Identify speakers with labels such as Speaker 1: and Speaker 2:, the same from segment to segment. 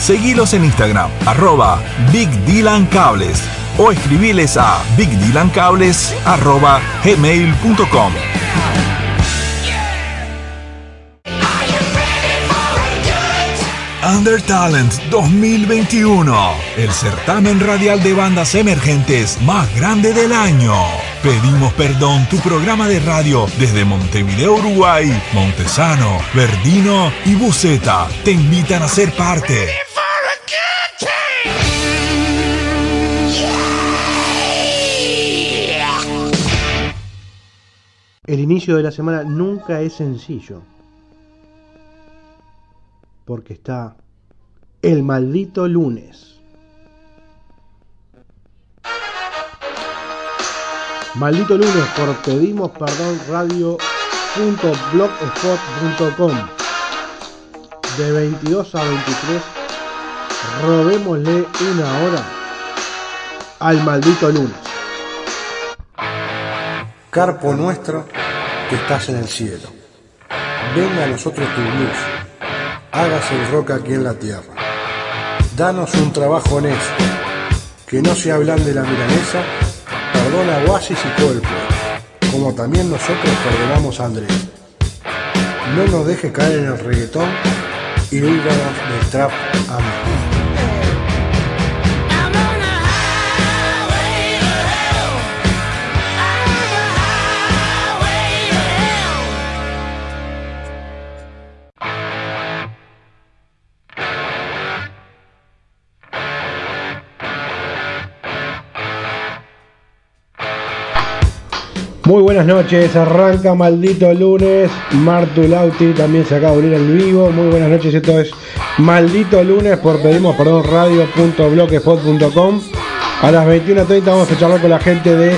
Speaker 1: Seguilos en Instagram, arroba Big Dylan Cables o escribiles a gmail.com. Under Talent 2021, el certamen radial de bandas emergentes más grande del año. Pedimos perdón, tu programa de radio desde Montevideo, Uruguay, Montesano, Verdino y Buceta te invitan a ser parte.
Speaker 2: El inicio de la semana nunca es sencillo. Porque está el maldito lunes. Maldito lunes por pedimos perdón radio.blogspot.com de 22 a 23 robémosle una hora al maldito lunes.
Speaker 3: Carpo nuestro que estás en el cielo. Venga a nosotros tu luz. Hágase el rock aquí en la tierra. Danos un trabajo honesto. Que no se hablan de la milanesa. Perdona a Oasis y Coldplay. Como también nosotros perdonamos a Andrés. No nos deje caer en el reggaetón y líbranos del trap. Amén.
Speaker 2: Muy buenas noches, arranca maldito lunes. Martu Lauti también se acaba de unir al vivo. Muy buenas noches, esto es maldito lunes por pedimos perdón radio.blogspot.com. A las 21.30 vamos a charlar con la gente de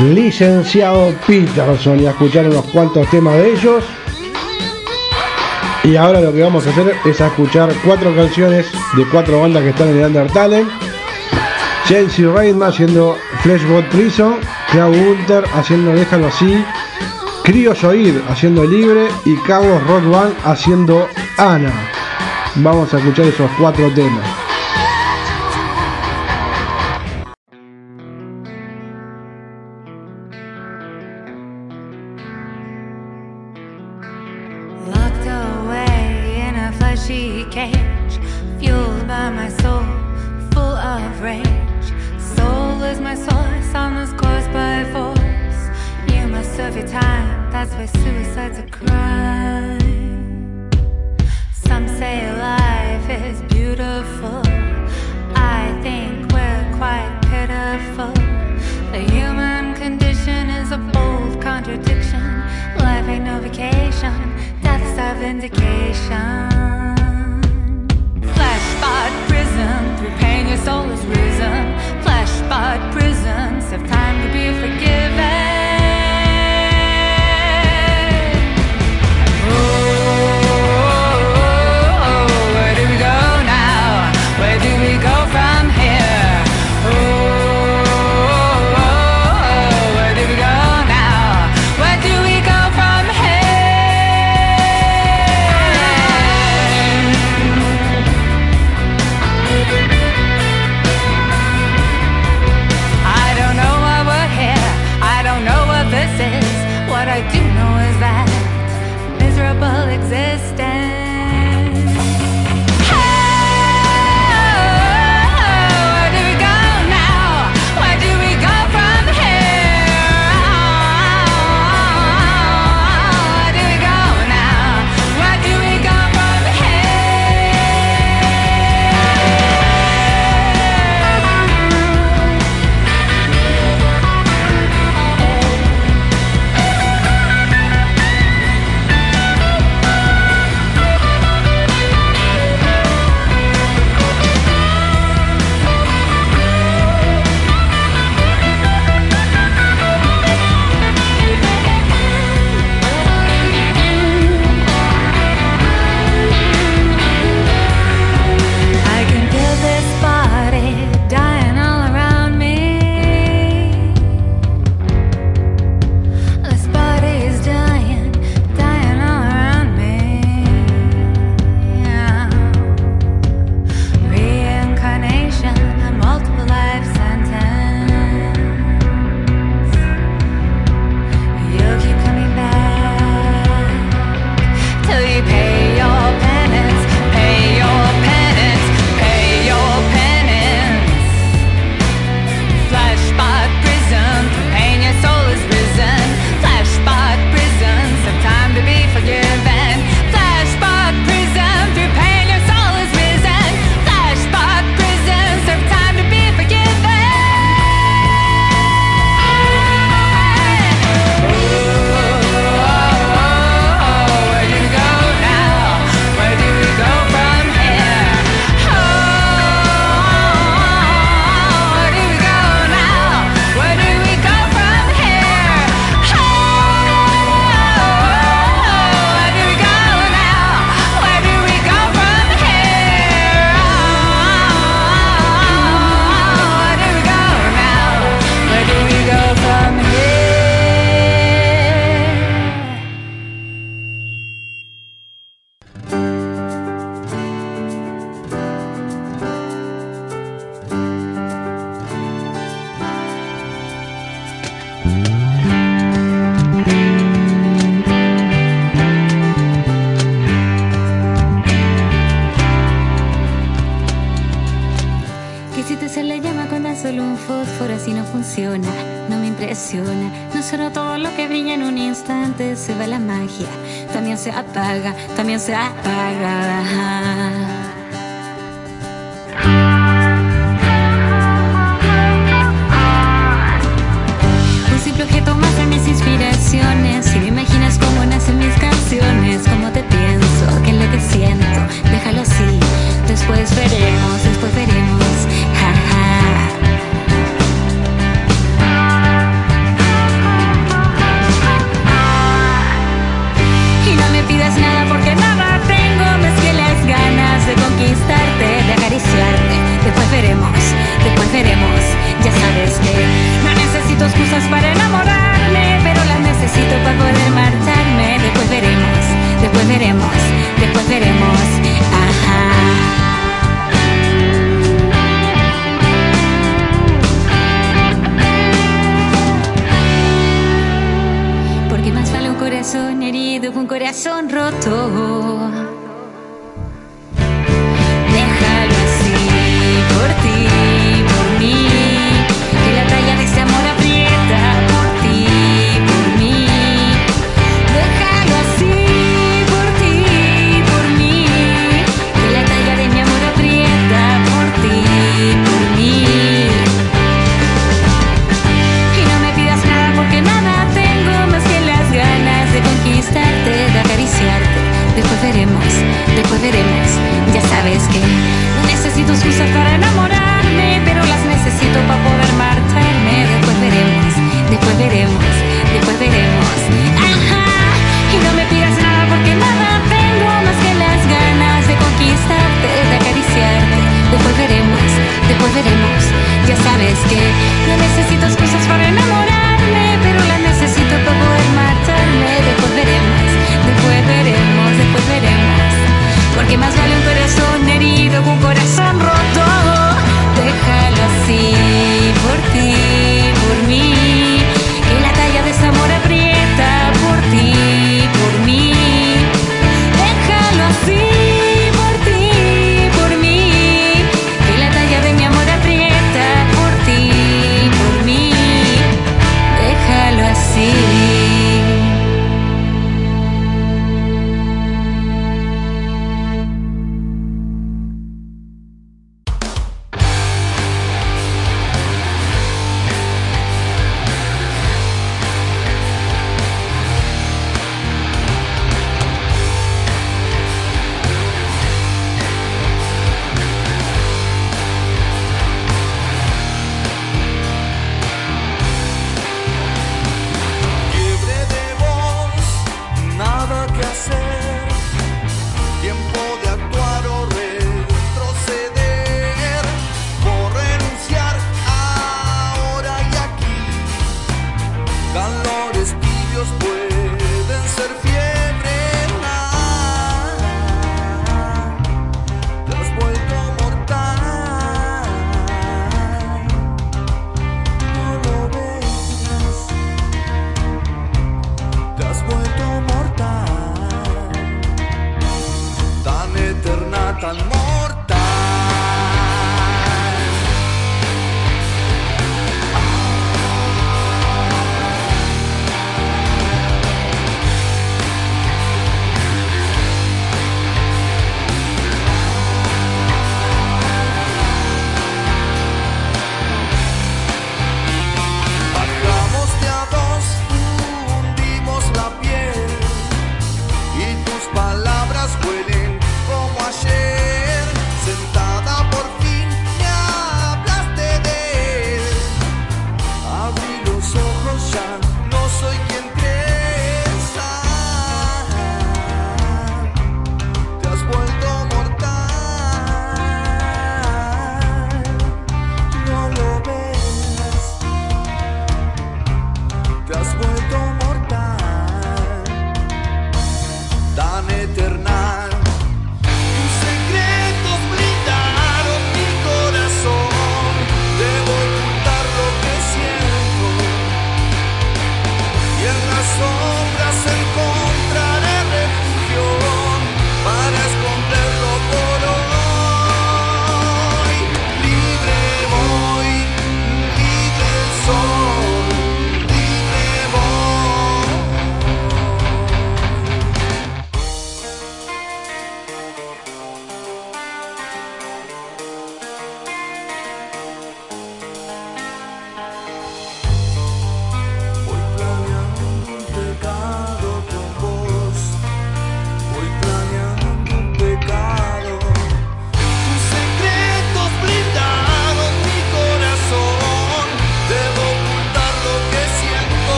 Speaker 2: Licenciado Peterson y a escuchar unos cuantos temas de ellos. Y ahora lo que vamos a hacer es a escuchar cuatro canciones de cuatro bandas que están en el Under Talent. Chelsea Raidman haciendo Flashbot Prison, Clau Gunter haciendo Déjalo así, Crio Oír haciendo Libre y Carlos Rock Band haciendo Ana. Vamos a escuchar esos cuatro temas.
Speaker 4: escape.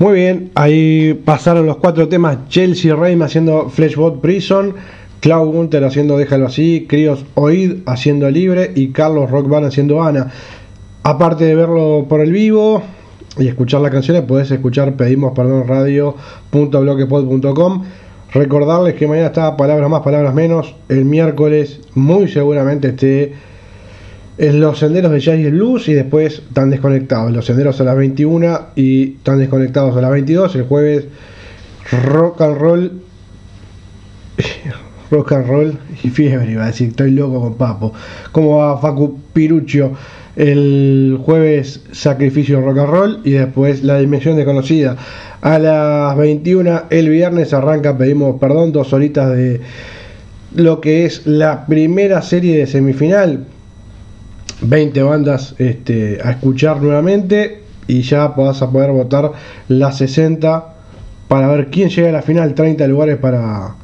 Speaker 2: Muy bien, ahí pasaron los cuatro temas. Chelsea Rayme haciendo Flashbot Prison, Cloud Gunter haciendo Déjalo así, Crios Oid haciendo Libre y Carlos Rockban haciendo Ana. Aparte de verlo por el vivo y escuchar las canciones, puedes escuchar pedimos perdón radio.blogspot.com. Recordarles que mañana está Palabras más, Palabras menos. El miércoles muy seguramente esté en los senderos de Jazz y Luz y después están desconectados. Los senderos a las 21 y están desconectados a las 22. El jueves rock and roll rock and roll y fiebre, iba a decir, estoy loco con Papo. ¿Cómo va Facu Pirucho? El jueves Sacrificio Rock and Roll y después La Dimensión Desconocida. A las 21 el viernes arranca, pedimos perdón, dos horitas de lo que es la primera serie de semifinal. 20 bandas este, a escuchar nuevamente y ya vas a poder votar las 60 para ver quién llega a la final, 30 lugares para,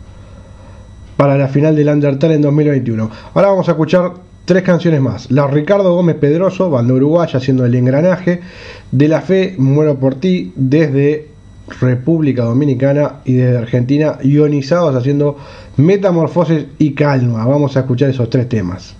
Speaker 2: para la final del Undertale en 2021. Ahora vamos a escuchar tres canciones más. La Ricardo Gómez Pedroso, banda uruguaya haciendo el engranaje. De la Fe, Muero por ti, desde República Dominicana y desde Argentina, ionizados haciendo Metamorfosis y Calma. Vamos a escuchar esos tres temas.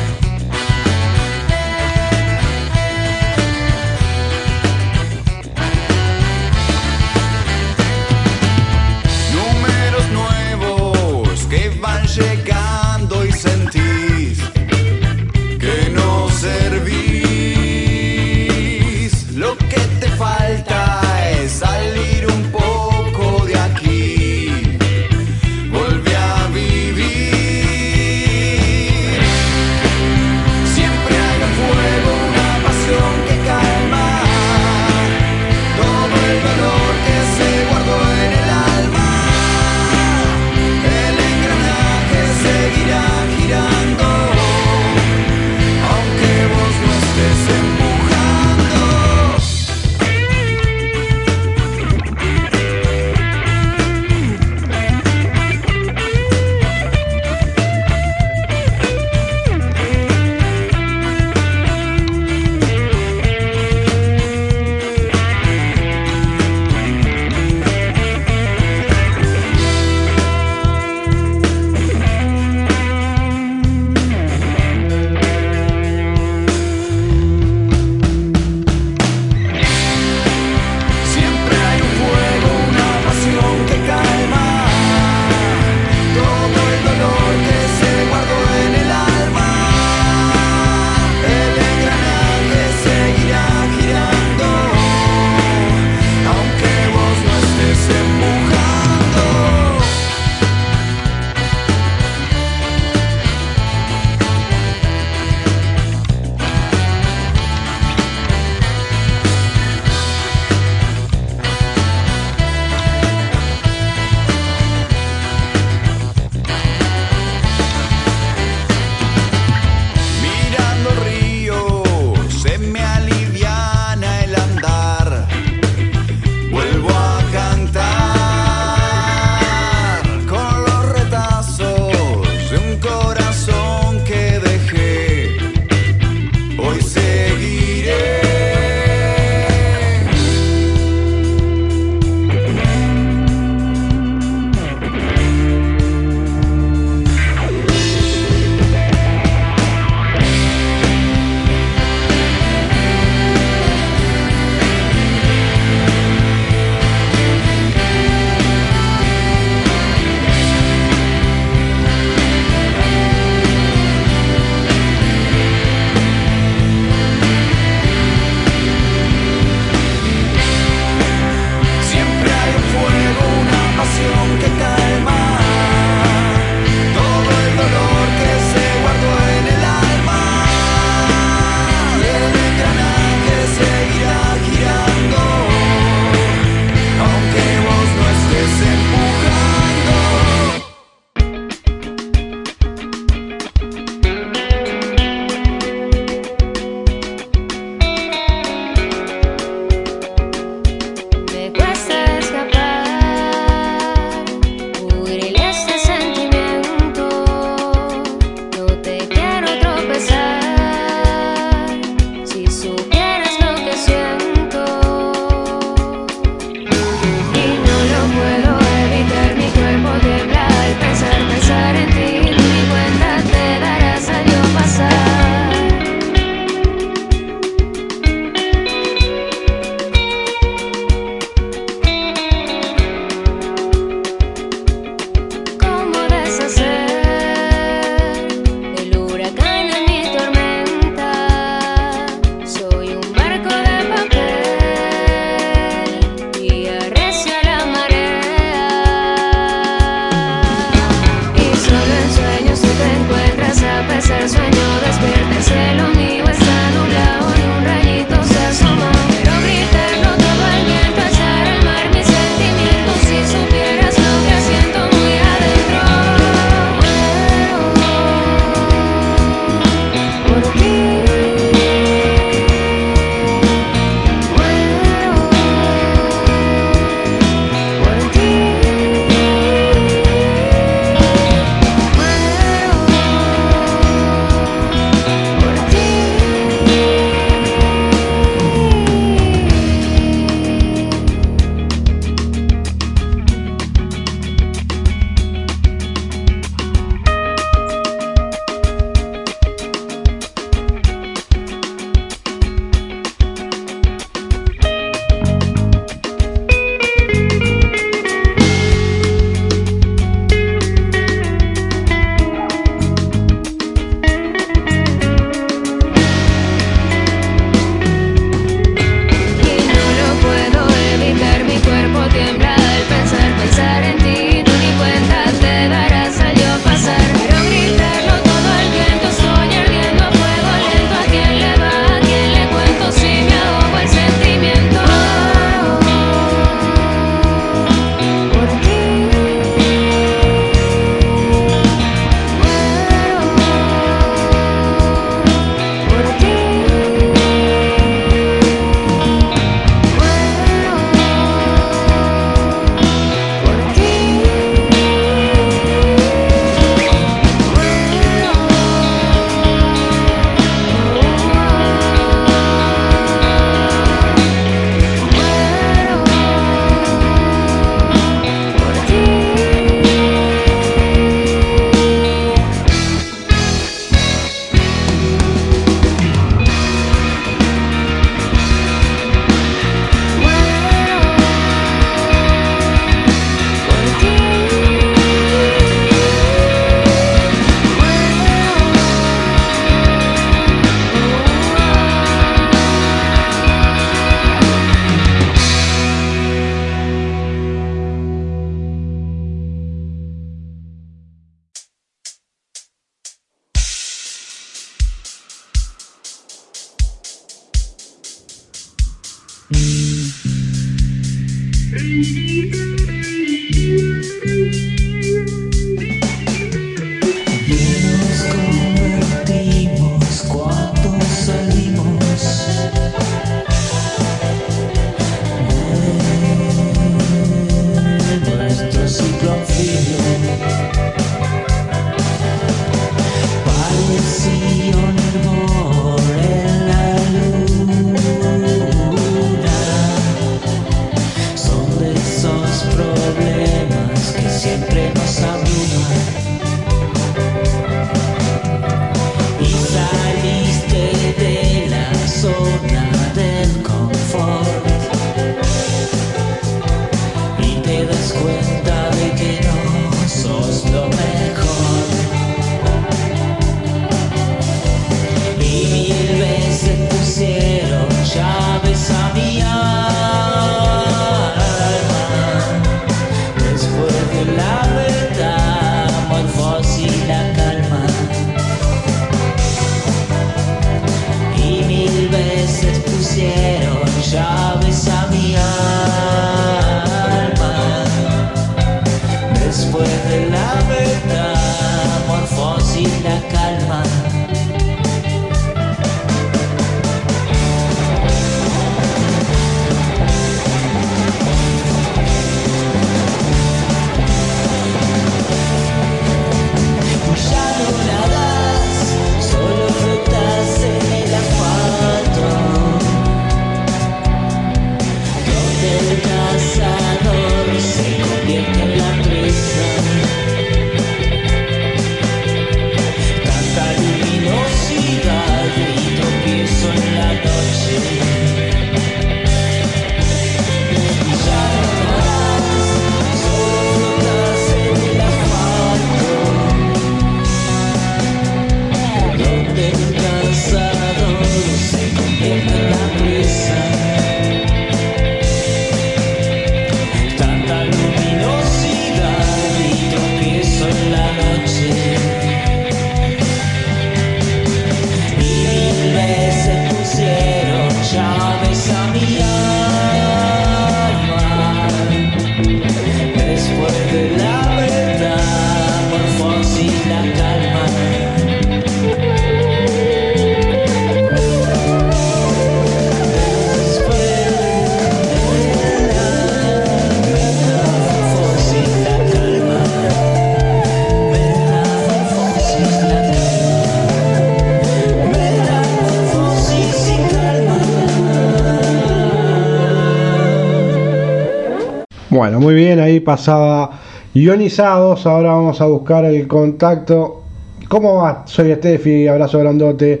Speaker 2: Pasaba ionizados. Ahora vamos a buscar el contacto. ¿Cómo va? Soy Steffi, abrazo grandote.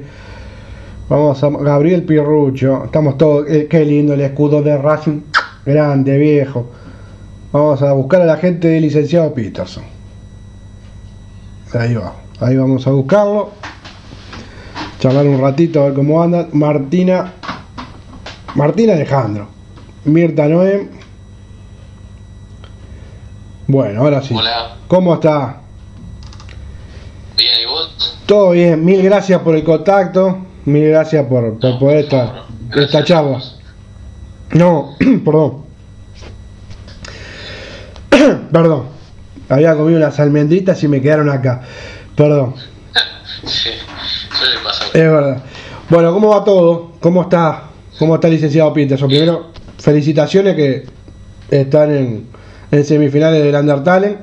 Speaker 2: Vamos a Gabriel Pirrucho. Estamos todos. Eh, qué lindo el escudo de Racing. Grande, viejo. Vamos a buscar a la gente del licenciado Peterson. Ahí va. Ahí vamos a buscarlo. Charlar un ratito a ver cómo anda. Martina. Martina Alejandro. Mirta Noem. Bueno, ahora sí.
Speaker 5: Hola.
Speaker 2: ¿Cómo está?
Speaker 5: Bien, ¿y vos?
Speaker 2: Todo bien, mil gracias por el contacto, mil gracias por, por
Speaker 5: No,
Speaker 2: poder
Speaker 5: por
Speaker 2: esta, charla. No, perdón. perdón. Había comido unas almendritas y me quedaron acá. Perdón,
Speaker 5: Sí, suele pasar.
Speaker 2: es verdad. Bueno, ¿cómo va todo? ¿Cómo está? ¿Cómo está el licenciado Peterson? Primero, felicitaciones que están en, en semifinales del Under Talent.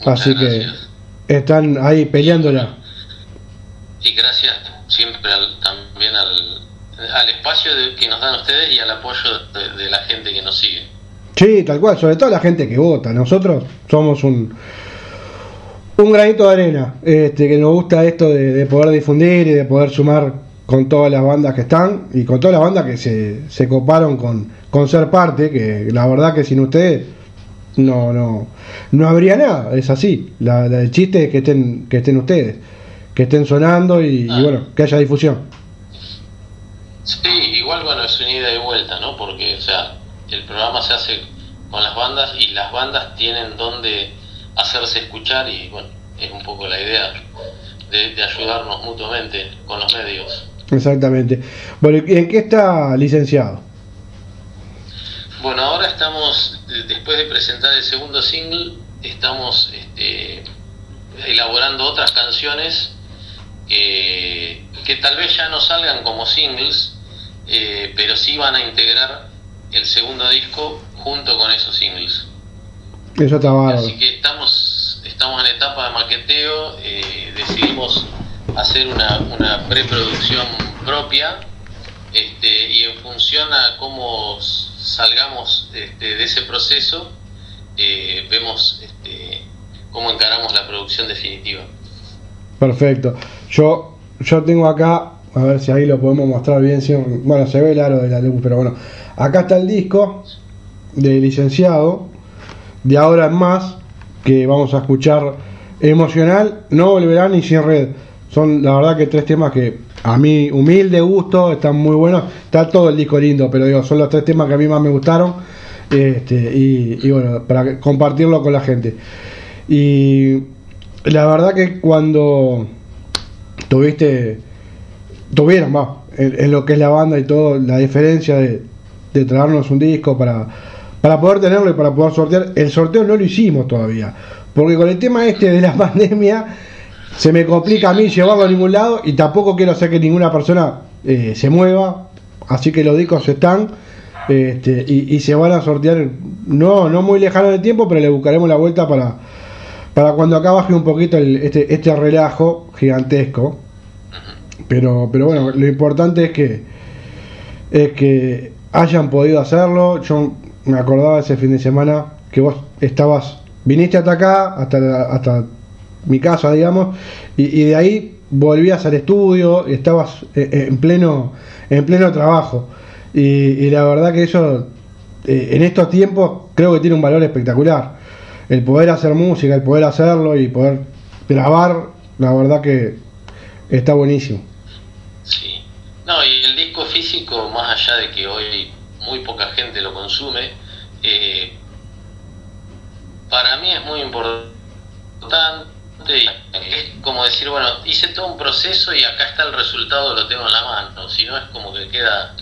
Speaker 5: Muchas
Speaker 2: Así que están ahí peleándola.
Speaker 5: Y gracias siempre al- también al, al espacio de- que nos dan ustedes y al apoyo de, de la gente que nos sigue.
Speaker 2: Sí, tal cual, sobre todo la gente que vota. Nosotros somos un, un granito de arena, este, que nos gusta esto de, de poder difundir y de poder sumar con todas las bandas que están y con todas las bandas que se, se coparon con, con ser parte, que la verdad que sin ustedes no, no, no habría nada, es así. La, la- el chiste es que estén, que estén ustedes, que estén sonando y, y
Speaker 5: Ah.
Speaker 2: bueno, que haya difusión.
Speaker 5: Sí, igual bueno, es una ida y vuelta, ¿no? Porque, o sea, el programa se hace con las bandas y las bandas tienen donde hacerse escuchar y bueno, es un poco la idea de, de ayudarnos mutuamente con los medios.
Speaker 2: Exactamente. Bueno, ¿y en qué está licenciado?
Speaker 5: Bueno, ahora estamos, después de presentar el segundo single, estamos este, elaborando otras canciones que tal vez ya no salgan como singles, eh, pero sí van a integrar el segundo disco junto con esos singles.
Speaker 2: Eso está bárbaro.
Speaker 5: Así que estamos, estamos en etapa de maqueteo, eh, decidimos hacer una, una preproducción propia este, y en función a cómo salgamos este, de ese proceso, eh, vemos este, cómo encaramos la producción definitiva.
Speaker 2: Perfecto. Yo, yo tengo acá, a ver si ahí lo podemos mostrar bien. bueno, se ve el aro de la luz, pero bueno. Acá está el disco de licenciado, de ahora en más, que vamos a escuchar emocional, no volverá ni sin red. Son la verdad que tres temas que a mí, humilde gusto, están muy buenos. Está todo el disco lindo, pero digo, son los tres temas que a mí más me gustaron. Este, y, bueno, para compartirlo con la gente. Y la verdad que cuando tuviste, tuvieron, va, en, lo que es la banda y todo, la diferencia de, de traernos un disco para, para poder tenerlo y para poder sortear. El sorteo no lo hicimos todavía, porque con el tema este de la pandemia se me complica a mí llevarlo a ningún lado y tampoco quiero hacer que ninguna persona eh, se mueva, así que los discos están. Este, y, se van a sortear no no muy lejano de tiempo pero le buscaremos la vuelta para para cuando acá baje un poquito este, este relajo gigantesco. Pero, pero bueno, lo importante es que, es que hayan podido hacerlo. Yo me acordaba ese fin de semana que vos estabas, viniste hasta acá, hasta, hasta mi casa, digamos, y, de ahí volvías al estudio, y estabas eh, eh, en pleno, en pleno trabajo. Y, la verdad que eso, eh, en estos tiempos, creo que tiene un valor espectacular el poder hacer música, el poder hacerlo y poder grabar, la verdad que está buenísimo.
Speaker 5: Sí, no, y el disco físico, más allá de que hoy muy poca gente lo consume, para mí es muy importante. Es como decir, bueno, hice todo un proceso y acá está el resultado, lo tengo en la mano. Si no, es como que queda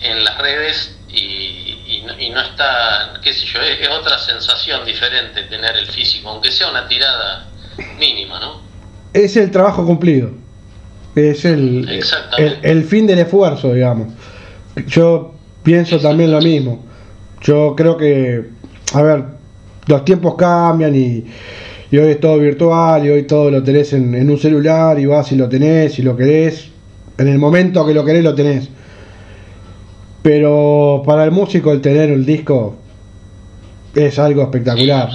Speaker 5: en las redes y, no, está, qué sé yo, es, otra sensación diferente tener el físico, aunque sea una tirada mínima, ¿no?
Speaker 2: Es el trabajo cumplido, es el, el, fin del esfuerzo, digamos. Yo pienso también lo mismo. Yo creo que, a ver, los tiempos cambian y, y hoy es todo virtual y hoy todo lo tenés en, en un celular y vas y lo tenés y lo querés. En el momento que lo querés lo tenés pero para el músico el tener el disco es algo espectacular.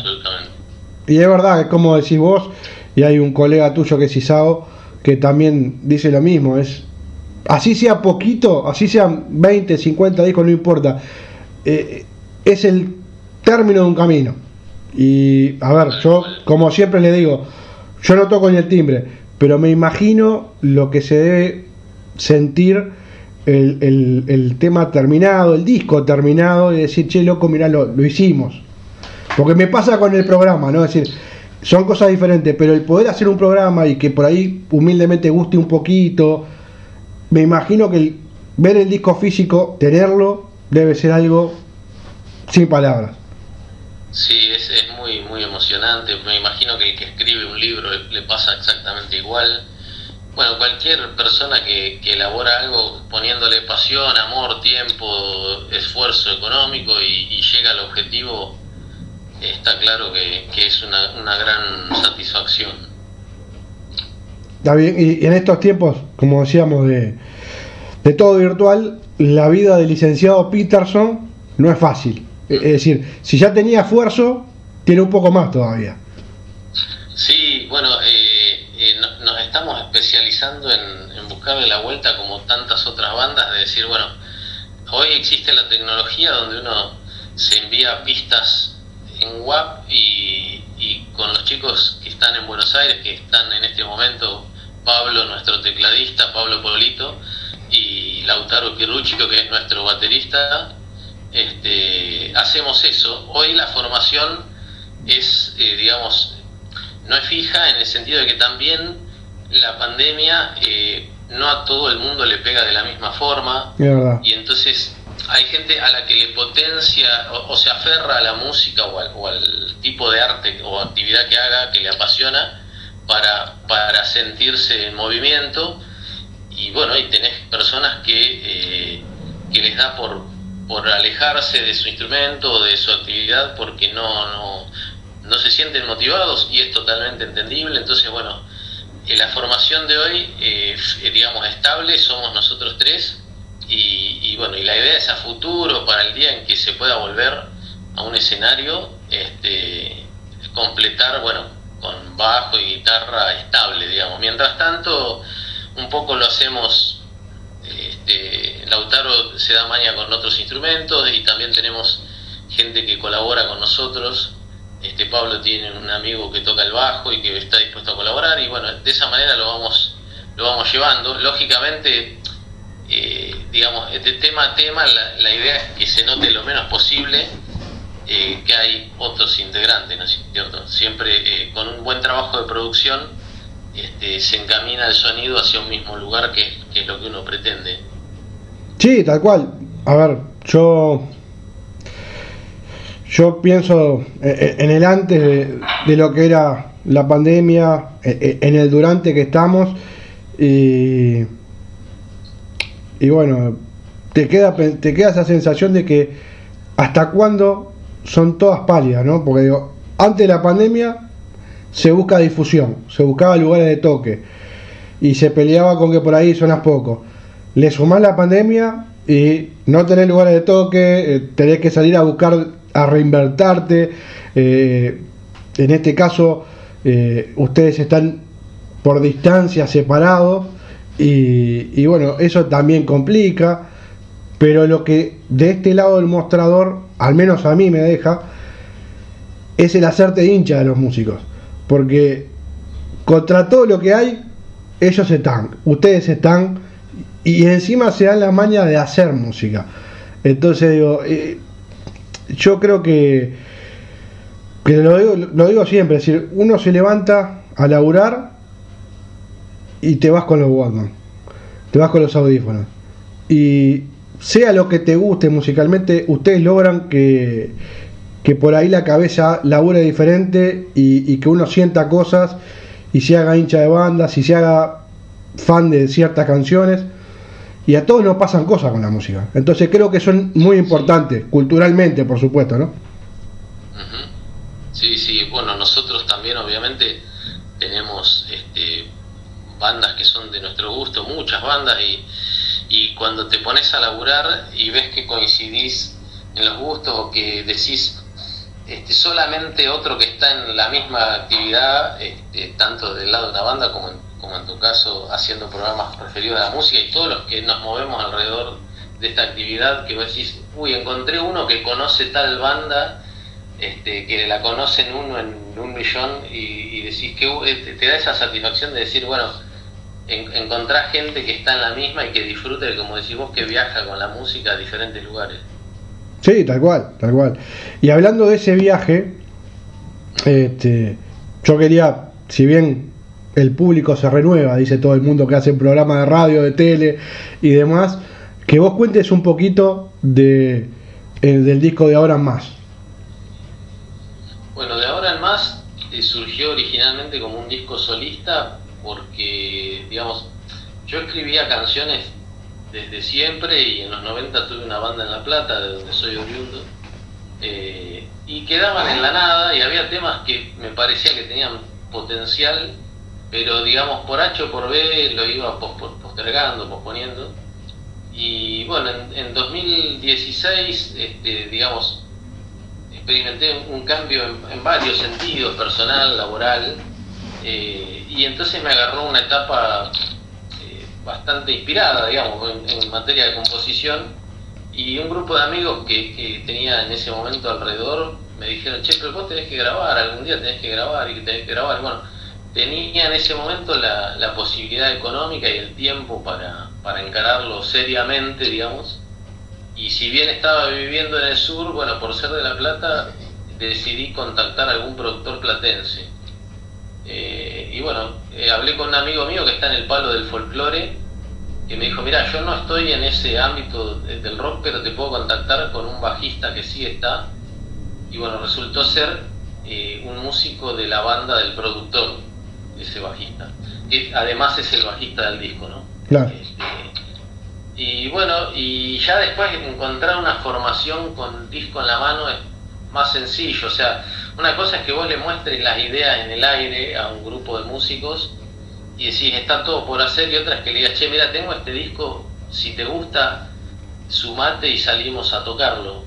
Speaker 2: y es verdad, es como decís vos, y hay un colega tuyo que es Isao, que también dice lo mismo, es así sea poquito, así sean 20, 50 discos, no importa. Eh, es el término de un camino. Y a ver, yo como siempre le digo, yo no toco ni el timbre, pero me imagino lo que se debe sentir el, el, tema terminado, el disco terminado, y decir, che, loco, mirá, lo, lo hicimos. Porque me pasa con el programa, ¿no? Es decir, son cosas diferentes, pero el poder hacer un programa y que por ahí humildemente guste un poquito, me imagino que el, ver el disco físico, tenerlo, debe ser algo sin palabras.
Speaker 5: Sí, Me imagino que el que escribe un libro le pasa exactamente igual bueno, cualquier persona que, elabora algo poniéndole pasión, amor, tiempo, esfuerzo económico y, llega al objetivo, está claro que, es una, gran satisfacción.
Speaker 2: Está bien, y, en estos tiempos, como decíamos, de, de todo virtual, la vida del licenciado Peterson no es fácil. Es decir, si ya tenía esfuerzo, tiene un poco más todavía.
Speaker 5: Sí, bueno, eh, eh, nos estamos especializando en, en, buscarle la vuelta como tantas otras bandas, de decir, bueno, hoy existe la tecnología donde uno se envía pistas en WAP y, con los chicos que están en Buenos Aires, que están en este momento, Pablo, nuestro tecladista, Pablo Polito, y Lautaro Quirruchico, que es nuestro baterista, este, hacemos eso. Hoy la formación es, eh, digamos, no es fija en el sentido de que también la pandemia eh, no a todo el mundo le pega de la misma forma. Y entonces hay gente a la que le potencia o, se aferra a la música o al, tipo de arte o actividad que haga que le apasiona para, para sentirse en movimiento. Y bueno, y tenés personas que, eh, que les da por, por alejarse de su instrumento o de su actividad porque no, no, no se sienten motivados y es totalmente entendible. Entonces, bueno, en la formación de hoy, eh, digamos, estable, somos nosotros tres y, bueno, y la idea es a futuro, para el día en que se pueda volver a un escenario, este, completar, bueno, con bajo y guitarra estable, digamos. Mientras tanto, un poco lo hacemos, este, Lautaro se da maña con otros instrumentos y también tenemos gente que colabora con nosotros. Este Pablo tiene un amigo que toca el bajo y que está dispuesto a colaborar y bueno, de esa manera lo vamos lo vamos llevando. Lógicamente eh, digamos, de tema a tema, la, idea es que se note lo menos posible eh, que hay otros integrantes, ¿no es cierto? Siempre eh, con un buen trabajo de producción este, se encamina el sonido hacia un mismo lugar que, es lo que uno pretende.
Speaker 2: Sí, tal cual. A ver, yo yo pienso en el antes de, lo que era la pandemia, en el durante que estamos y y bueno, te queda, te queda esa sensación de que hasta cuándo son todas pálidas, ¿no? Porque digo, antes de la pandemia se busca difusión, se buscaba lugares de toque y se peleaba con que por ahí suenas poco. Le sumás la pandemia y no tenés lugares de toque, eh, tenés que salir a buscar, a reinvertarte. Eh, en este caso, eh, ustedes están por distancia separados y, bueno, eso también complica, pero lo que de este lado del mostrador, al menos a mí me deja, es el hacerte hincha de los músicos. Porque contra todo lo que hay, ellos están, ustedes están, y encima se dan la maña de hacer música. Entonces digo, eh, yo creo que, que lo, digo, lo digo siempre, es decir, uno se levanta a laburar y te vas con los Walkman, te vas con los audífonos. Y sea lo que te guste musicalmente, ustedes logran que, que por ahí la cabeza labure diferente y, que uno sienta cosas y se haga hincha de bandas y se haga fan de ciertas canciones. Y a todos nos pasan cosas con la música. Entonces creo que son muy importantes, culturalmente, por supuesto, ¿no?
Speaker 5: Sí, sí, bueno, nosotros también obviamente tenemos este, bandas que son de nuestro gusto, muchas bandas, y, y cuando te pones a laburar y ves que coincidís en los gustos o que decís este, solamente otro que está en la misma actividad, este, tanto del lado de una banda como en, como en tu caso haciendo programas referidos a la música y todos los que nos movemos alrededor de esta actividad, que vos decís, uy, encontré uno que conoce tal banda, este, que la conocen uno en un millón y, decís que este, te da esa satisfacción de decir, bueno, encontrar gente que está en la misma y que disfrute, como decís vos, que viaja con la música a diferentes lugares.
Speaker 2: Sí, tal cual, tal cual. Y hablando de ese viaje, este, yo quería, si bien el público se renueva, dice todo el mundo que hace programa de radio, de tele y demás, que vos cuentes un poquito de, del disco de Ahora en Más.
Speaker 5: Bueno, de Ahora en Más eh, surgió originalmente como un disco solista porque, digamos, yo escribía canciones desde siempre y en los 90 tuve una banda en La Plata, de donde soy oriundo, eh, y quedaban en la nada y había temas que me parecía que tenían potencial, pero digamos por H o por B lo iba postergando, posponiendo. Y bueno, en, 2016, este, digamos, experimenté un cambio en varios sentidos, personal, laboral, eh, y entonces me agarró una etapa eh, bastante inspirada, digamos, en, materia de composición. Y un grupo de amigos que, tenía en ese momento alrededor me dijeron, che, pero vos tenés que grabar, algún día tenés que grabar y tenés que grabar. bueno, tenía en ese momento la, posibilidad económica y el tiempo para, para encararlo seriamente, digamos. Y si bien estaba viviendo en el sur, bueno, por ser de La Plata, decidí contactar a algún productor platense eh, y bueno, eh, hablé con un amigo mío que está en el palo del folclore que me dijo, mira, yo no estoy en ese ámbito del rock, pero te puedo contactar con un bajista que sí está. Y bueno, resultó ser eh, un músico de la banda del productor, ese bajista. Que además es el bajista del disco, ¿no?
Speaker 2: Claro.
Speaker 5: Este, y bueno, y ya después encontrar una formación con disco en la mano es más sencillo. O sea, una cosa es que vos le muestres las ideas en el aire a un grupo de músicos y decís, está todo por hacer, y otra es que le digas, che, mira, tengo este disco, si te gusta, sumate y salimos a tocarlo.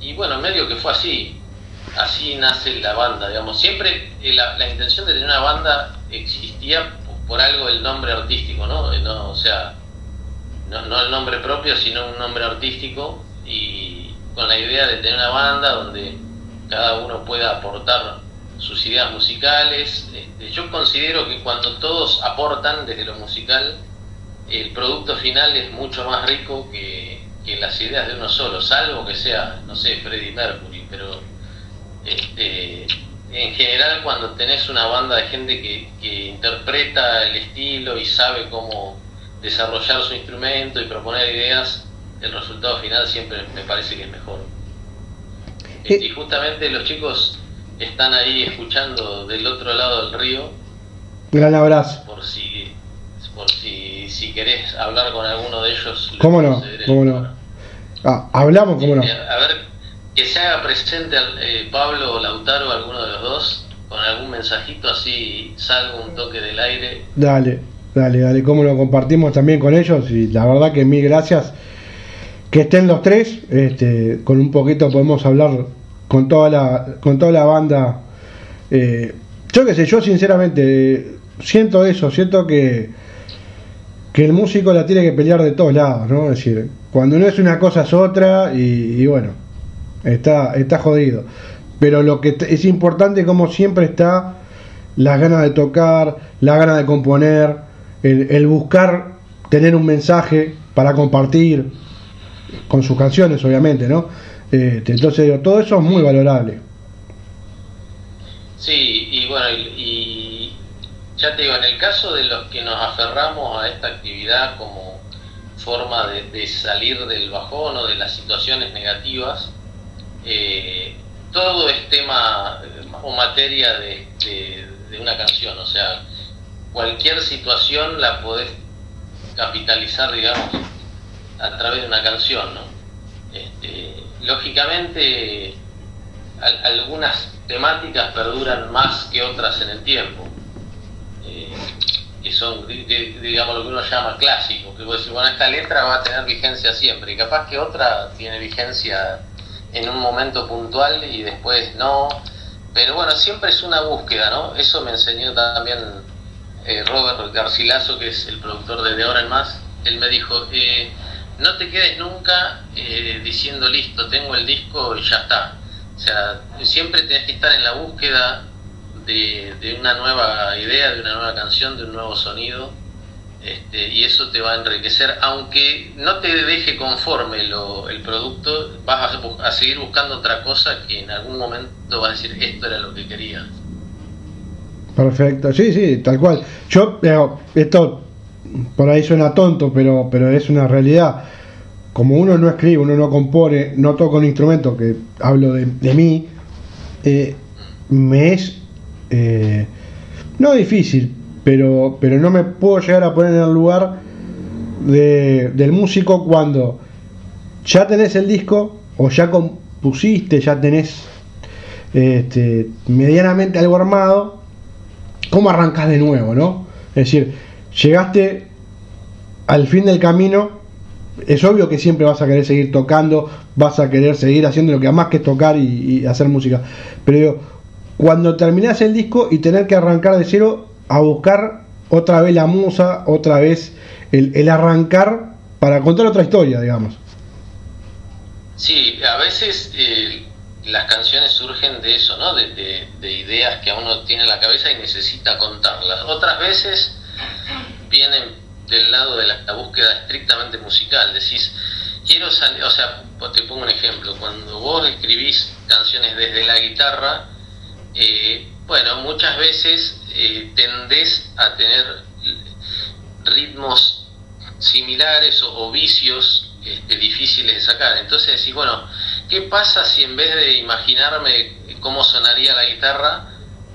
Speaker 5: Y bueno, medio que fue así, así nace la banda, digamos. Siempre eh, la, la intención de tener una banda existía por algo el nombre artístico, ¿no? Eh, o sea, no, el nombre propio, sino un nombre artístico y con la idea de tener una banda donde cada uno pueda aportar sus ideas musicales. Este, yo considero que cuando todos aportan desde lo musical, el producto final es mucho más rico que, las ideas de uno solo, salvo que sea, no sé, Freddie Mercury, pero este, en general cuando tenés una banda de gente que, que interpreta el estilo y sabe cómo desarrollar su instrumento y proponer ideas, el resultado final siempre me parece que es mejor. Y justamente los chicos están ahí escuchando del otro lado del río.
Speaker 2: Gran abrazo.
Speaker 5: Por si, por si, si querés hablar con alguno de ellos.
Speaker 2: ¿Cómo no? ¿Cómo no? Ah, hablamos, ¿cómo no?
Speaker 5: Eh, a ver, que se haga presente eh, Pablo o Lautaro, alguno de los dos, con algún mensajito así salgo un toque del aire.
Speaker 2: Dale, dale, dale, cómo lo compartimos también con ellos y la verdad que mil gracias que estén los tres, este, con un poquito podemos hablar con toda la, con toda la banda. Eh, yo qué sé, yo sinceramente siento eso, siento que, que el músico la tiene que pelear de todos lados, ¿no? Es decir, cuando no es una cosa es otra y, bueno, está, está jodido. Pero lo que es importante, como siempre, está las ganas de tocar, las ganas de componer, el, buscar tener un mensaje para compartir con sus canciones, obviamente, ¿no? Este, entonces digo, todo eso es muy valorable.
Speaker 5: Sí, y bueno, y, ya te digo, en el caso de los que nos aferramos a esta actividad como forma de, salir del bajón o de las situaciones negativas, eh, todo es tema o materia de, de, una canción, o sea, cualquier situación la podés capitalizar, digamos, a través de una canción, ¿no? Este, lógicamente algunas temáticas perduran más que otras en el tiempo, eh, que son, digamos, lo que uno llama clásico, que vos decís, bueno, esta letra va a tener vigencia siempre, y capaz que otra tiene vigencia en un momento puntual y después no, pero bueno, siempre es una búsqueda, ¿no? Eso me enseñó también eh, Robert Garcilaso, que es el productor de De Ahora en Más, él me dijo, eh, no te quedes nunca eh, diciendo listo, tengo el disco y ya está. O sea, siempre tenés que estar en la búsqueda de, una nueva idea, de una nueva canción, de un nuevo sonido. Este, y eso te va a enriquecer, aunque no te deje conforme el producto, vas a, seguir buscando otra cosa que en algún momento vas a decir esto era lo que querías.
Speaker 2: Perfecto, sí, sí, tal cual. Yo, esto por ahí suena tonto, pero, pero es una realidad. Como uno no escribe, uno no compone, no toca un instrumento, que hablo de, mí, eh, me es eh, no difícil, pero, pero no me puedo llegar a poner en el lugar de, del músico cuando ya tenés el disco o ya compusiste, ya tenés este, medianamente algo armado, ¿cómo arrancas de nuevo, no? Es decir, llegaste al fin del camino, es obvio que siempre vas a querer seguir tocando, vas a querer seguir haciendo lo que más que tocar y, hacer música. Pero cuando terminás el disco y tener que arrancar de cero a buscar otra vez la musa, otra vez el, arrancar para contar otra historia, digamos.
Speaker 5: Sí, a veces eh, las canciones surgen de eso, ¿no? De, de, ideas que uno tiene en la cabeza y necesita contarlas. Otras veces vienen del lado de la, búsqueda estrictamente musical. Decís, quiero salir, o sea, te pongo un ejemplo, cuando vos escribís canciones desde la guitarra, eh, bueno, muchas veces eh, tendés a tener ritmos similares o, vicios este, difíciles de sacar. Entonces decís, bueno, ¿qué pasa si en vez de imaginarme cómo sonaría la guitarra,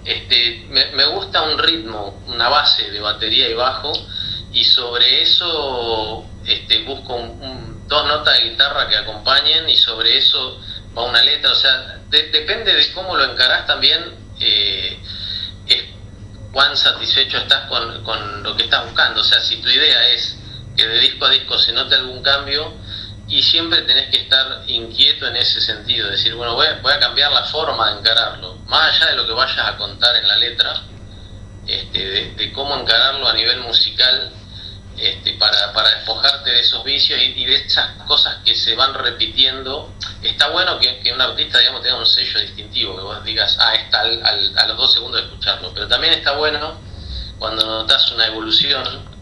Speaker 5: este, me, gusta un ritmo, una base de batería y bajo, y sobre eso este, busco dos notas de guitarra que acompañen y sobre eso va una letra, o sea, depende de cómo lo encarás también, eh, cuán satisfecho estás con, con lo que estás buscando, o sea, si tu idea es que de disco a disco se note algún cambio, y siempre tenés que estar inquieto en ese sentido, decir, bueno, voy a, cambiar la forma de encararlo, más allá de lo que vayas a contar en la letra, este, de, cómo encararlo a nivel musical este, para, para despojarte de esos vicios y, de esas cosas que se van repitiendo. Está bueno que, un artista, digamos, tenga un sello distintivo, que vos digas, ah, está a los dos segundos de escucharlo, pero también está bueno cuando notas una evolución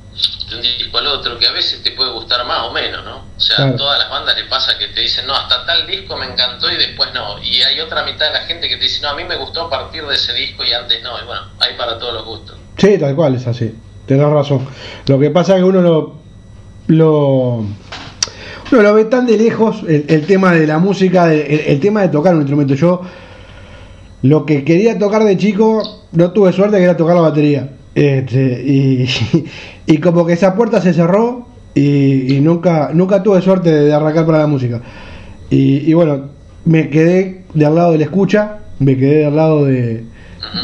Speaker 5: de un disco al otro, que a veces te puede gustar más o menos, ¿no? O sea, a todas las bandas le pasa que te dicen, no, hasta tal disco me encantó y después no. Y hay otra mitad de la gente que te dice, no, a mí me gustó a partir de ese disco y antes no. Y bueno, hay para todos los gustos.
Speaker 2: Sí, tal cual, es así. Tenés razón. Lo que pasa es que uno lo. lo uno lo ve tan de lejos, el, tema de la música, el, tema de tocar un instrumento. Yo lo que quería tocar de chico, no tuve suerte que era tocar la batería. Este, y, y como que esa puerta se cerró y, nunca, nunca tuve suerte de, arrancar para la música. Y, bueno, me quedé de al lado del escucha, me quedé de al lado de,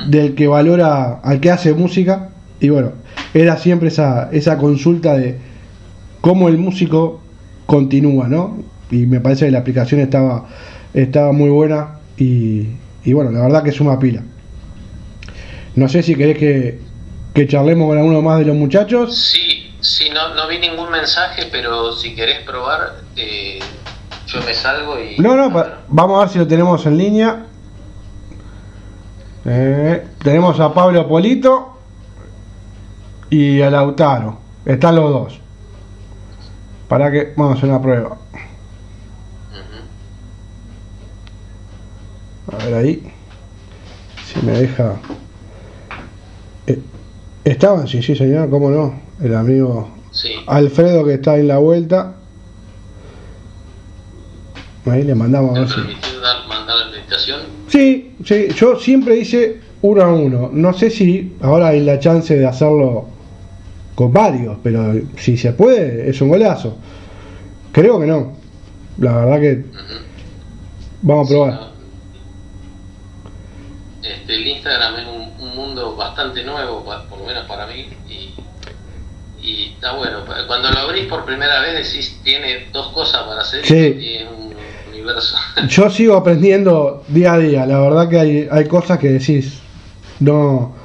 Speaker 2: del que valora al que hace música. Y bueno, era siempre esa, esa consulta de cómo el músico continúa, ¿no? Y me parece que la aplicación estaba, estaba muy buena y, y bueno, la verdad que suma pila. No sé si querés que, que charlemos con alguno más de los muchachos.
Speaker 5: Sí, sí, no, no vi ningún mensaje, pero si querés probar, eh, yo me salgo y...
Speaker 2: No, no, vamos a ver si lo tenemos en línea. Eh, tenemos a Pablo Polito y a Lautaro. Están los dos. Para que vamos a hacer una prueba. A ver ahí. Si me deja. Estaban, sí, sí, señor, cómo no. El amigo Alfredo que está en la vuelta. Ahí le mandamos a ver si.
Speaker 5: mandar la invitación?
Speaker 2: Sí, sí, yo siempre hice uno a uno. No sé si ahora hay la chance de hacerlo con varios, pero si se puede, es un golazo. Creo que no. La verdad que. Vamos a probar.
Speaker 5: Este, el Instagram es un mundo bastante nuevo, por lo menos para mí, y, está bueno. Cuando lo abrís por primera vez decís, tiene dos cosas para hacer y es un universo.
Speaker 2: Yo sigo aprendiendo día a día, la verdad que hay, hay cosas que decís, no,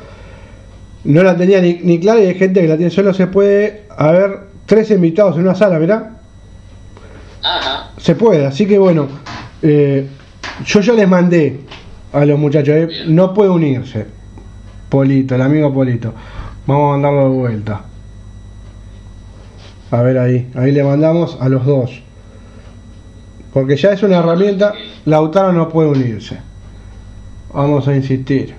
Speaker 2: no la tenía ni, ni clara y hay gente que la tiene, solo se puede haber tres invitados en una sala, ¿verdad?
Speaker 5: Ajá.
Speaker 2: Se puede, así que bueno, eh, yo ya les mandé a los muchachos, eh, no puede unirse. Polito, el amigo Polito. Vamos a mandarlo de vuelta. A ver ahí, ahí le mandamos a los dos. Porque ya es una herramienta, Lautaro no puede unirse. Vamos a insistir.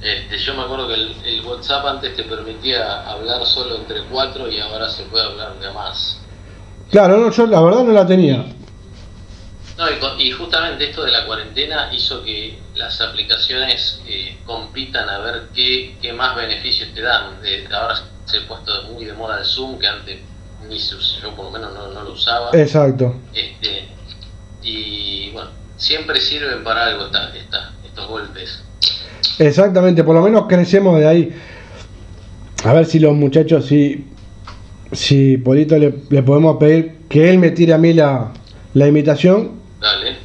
Speaker 5: Este, yo me acuerdo que el, WhatsApp antes te permitía hablar solo entre cuatro y ahora se puede hablar de más.
Speaker 2: Claro, no, yo la verdad no la tenía.
Speaker 5: No, y, justamente esto de la cuarentena hizo que las aplicaciones eh, compitan a ver qué, qué, más beneficios te dan. De, ahora se ha puesto muy de moda el Zoom, que antes ni yo por lo menos no, lo usaba.
Speaker 2: Exacto.
Speaker 5: Este, y bueno, siempre sirven para algo estos golpes.
Speaker 2: Exactamente, por lo menos crecemos de ahí. A ver si los muchachos, si, si Polito le, le podemos pedir que él me tire a mí la, la invitación
Speaker 5: Dale.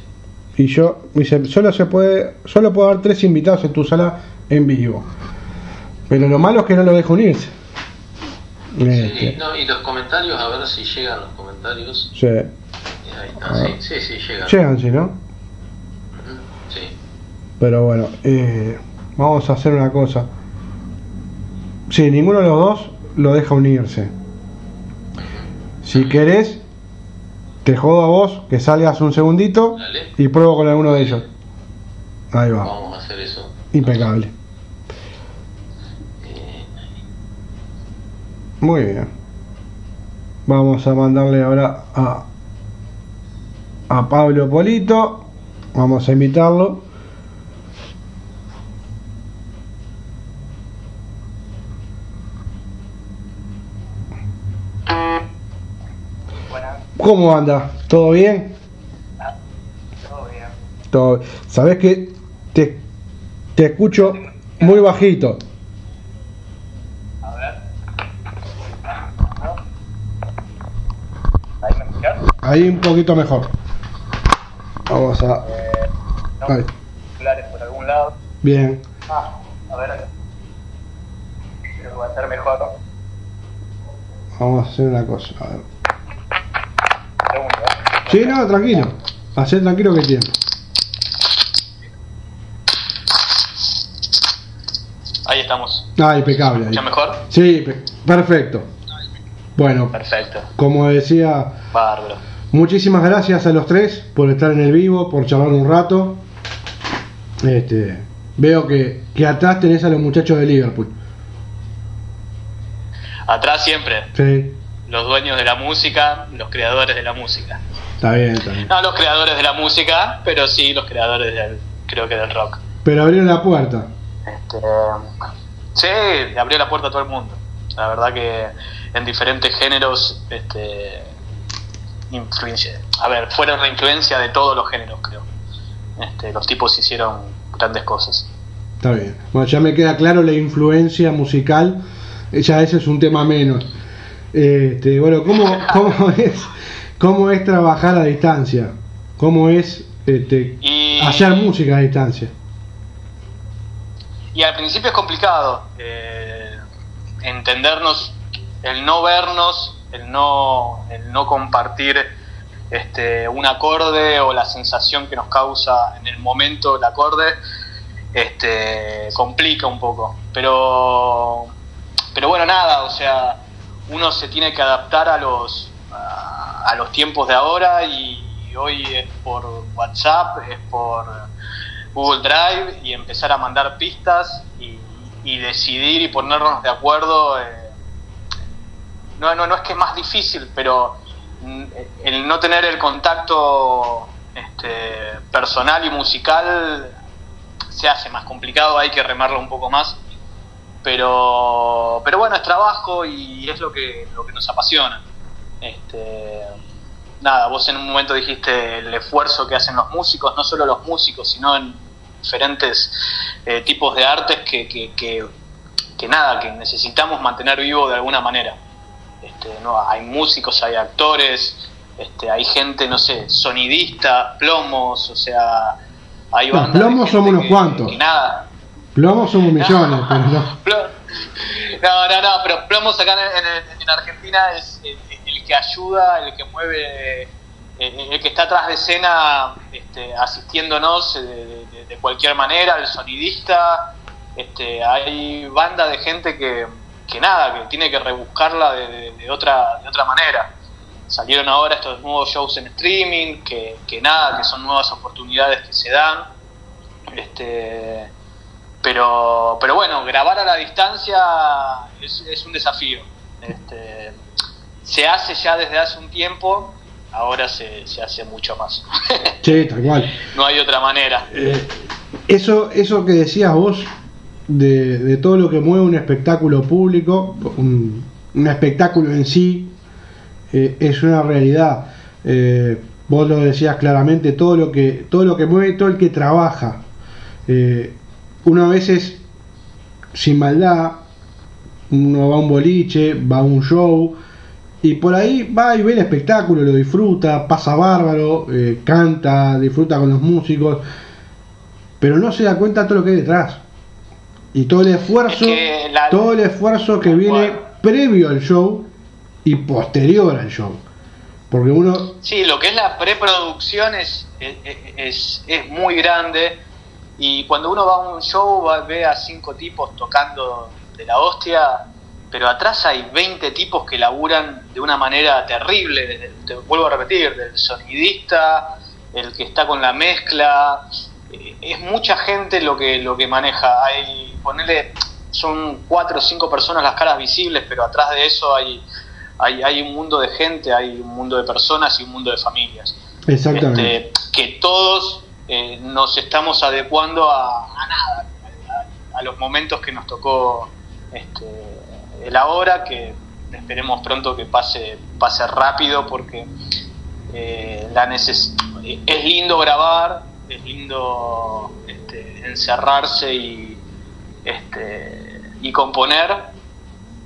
Speaker 2: Y yo, dice, solo se puede, solo puedo dar tres invitados en tu sala en vivo. Pero lo malo es que no lo dejo unirse.
Speaker 5: Sí, este. no, y los comentarios, a ver si llegan los comentarios.
Speaker 2: Sí.
Speaker 5: Ahí está, ah. sí, sí, sí, llegan.
Speaker 2: Llegan, sí, ¿no?
Speaker 5: Sí.
Speaker 2: Pero bueno, eh, vamos a hacer una cosa. Si ninguno de los dos lo deja unirse. Si querés, te jodo a vos que salgas un segundito y pruebo con alguno de ellos. Ahí
Speaker 5: va. Vamos a hacer eso.
Speaker 2: Impecable. Muy bien. Vamos a mandarle ahora a, a Pablo Polito. Vamos a invitarlo. ¿Cómo anda? ¿Todo bien?
Speaker 6: Todo bien.
Speaker 2: Todo. Sabes que te, te escucho muy bajito.
Speaker 6: A ver. ¿Ahí me escuchas?
Speaker 2: Ahí un poquito mejor. Vamos a.
Speaker 6: Eh, no,
Speaker 2: Ahí.
Speaker 6: por algún lado.
Speaker 2: Bien.
Speaker 6: Ah, a ver acá. Creo que va a ser mejor.
Speaker 2: Vamos a hacer una cosa. A ver. Sí, no, tranquilo. Hacé tranquilo que tiene.
Speaker 6: Ahí estamos.
Speaker 2: Ah, impecable. ahí.
Speaker 6: ¿Ya mejor?
Speaker 2: Sí, pe- perfecto. Bueno,
Speaker 6: Perfecto.
Speaker 2: como decía,
Speaker 6: Bárbaro.
Speaker 2: muchísimas gracias a los tres por estar en el vivo, por charlar un rato. Este, veo que, que atrás tenés a los muchachos de Liverpool.
Speaker 6: Atrás siempre.
Speaker 2: Sí,
Speaker 6: Los dueños de la música, los creadores de la música.
Speaker 2: Está bien, está bien.
Speaker 6: No los creadores de la música, pero sí los creadores del, creo que del rock.
Speaker 2: Pero abrieron la puerta.
Speaker 6: Este, sí, abrió la puerta a todo el mundo. La verdad que en diferentes géneros, este, influencia. A ver, fueron la influencia de todos los géneros, creo. Este, los tipos hicieron grandes cosas.
Speaker 2: Está bien. Bueno, ya me queda claro la influencia musical. Ya ese es un tema menos. Este, bueno, ¿cómo, cómo es cómo es trabajar a distancia? ¿Cómo es este,
Speaker 6: Y,
Speaker 2: hacer música a distancia?
Speaker 6: y al principio es complicado eh, entendernos, el no vernos, el no, el no compartir este, un acorde o la sensación que nos causa en el momento el acorde, este, complica un poco. Pero, pero bueno, nada, o sea, uno se tiene que adaptar a los, a, los tiempos de ahora y, hoy es por WhatsApp, es por Google Drive y empezar a mandar pistas y, y decidir y ponernos de acuerdo. eh, no, no, no es que es más difícil, pero mm, el no tener el contacto este, personal y musical se hace más complicado, hay que remarlo un poco más. Pero, pero bueno, es trabajo y es lo que, lo que nos apasiona. Este, nada, vos en un momento dijiste el esfuerzo que hacen los músicos, no solo los músicos, sino en diferentes eh, tipos de artes que, que, que, que nada, que necesitamos mantener vivo de alguna manera. Este, no, hay músicos, hay actores, este, hay gente, no sé, sonidista, plomos, o sea, hay bandas
Speaker 2: plomos somos unos cuantos.
Speaker 6: nada,
Speaker 2: Plomos somos millones, pero no.
Speaker 6: No, no, no, pero Plomos acá en, en- en Argentina es el, el que ayuda, el que mueve, eh, el que está atrás de escena este, asistiéndonos eh, de, cualquier manera, el sonidista. Este, hay banda de gente que, que nada, que tiene que rebuscarla de otra, de otra manera. Salieron ahora estos nuevos shows en streaming, que, que nada, que son nuevas oportunidades que se dan. Este, pero, pero bueno, grabar a la distancia es, es un desafío. Este, se hace ya desde hace un tiempo, ahora se, se hace mucho más.
Speaker 2: Sí, tal cual.
Speaker 6: no hay otra manera.
Speaker 2: Eh, eso, eso que decías vos de, de todo lo que mueve un espectáculo público, un, un espectáculo en sí, eh, es una realidad. Eh, vos lo decías claramente, todo lo que, todo lo que mueve, todo el que trabaja. Eh, uno a veces, sin maldad, uno va a un boliche, va a un show, y por ahí va y ve el espectáculo, lo disfruta, pasa bárbaro, eh, canta, disfruta con los músicos, pero no se da cuenta de todo lo que hay detrás. Y todo el esfuerzo,
Speaker 6: Es que la-
Speaker 2: todo el esfuerzo que viene
Speaker 6: Bueno.
Speaker 2: previo al show y posterior al show. Porque uno,
Speaker 6: Sí, lo que es la preproducción es, es, es, es muy grande y cuando uno va a un show va, ve a cinco tipos tocando de la hostia, pero atrás hay 20 tipos que laburan de una manera terrible, desde- te vuelvo a repetir, del sonidista, el que está con la mezcla, eh, es mucha gente lo que, lo que maneja, hay, ponele, son cuatro o cinco personas las caras visibles, pero atrás de eso hay hay, hay un mundo de gente, hay un mundo de personas y un mundo de familias.
Speaker 2: Exactamente.
Speaker 6: Este, que todos eh, nos estamos adecuando a, a nada, a, a los momentos que nos tocó este, el ahora, que esperemos pronto que pase, pase rápido porque eh, la neces es lindo grabar, es lindo este, encerrarse y, este, y componer,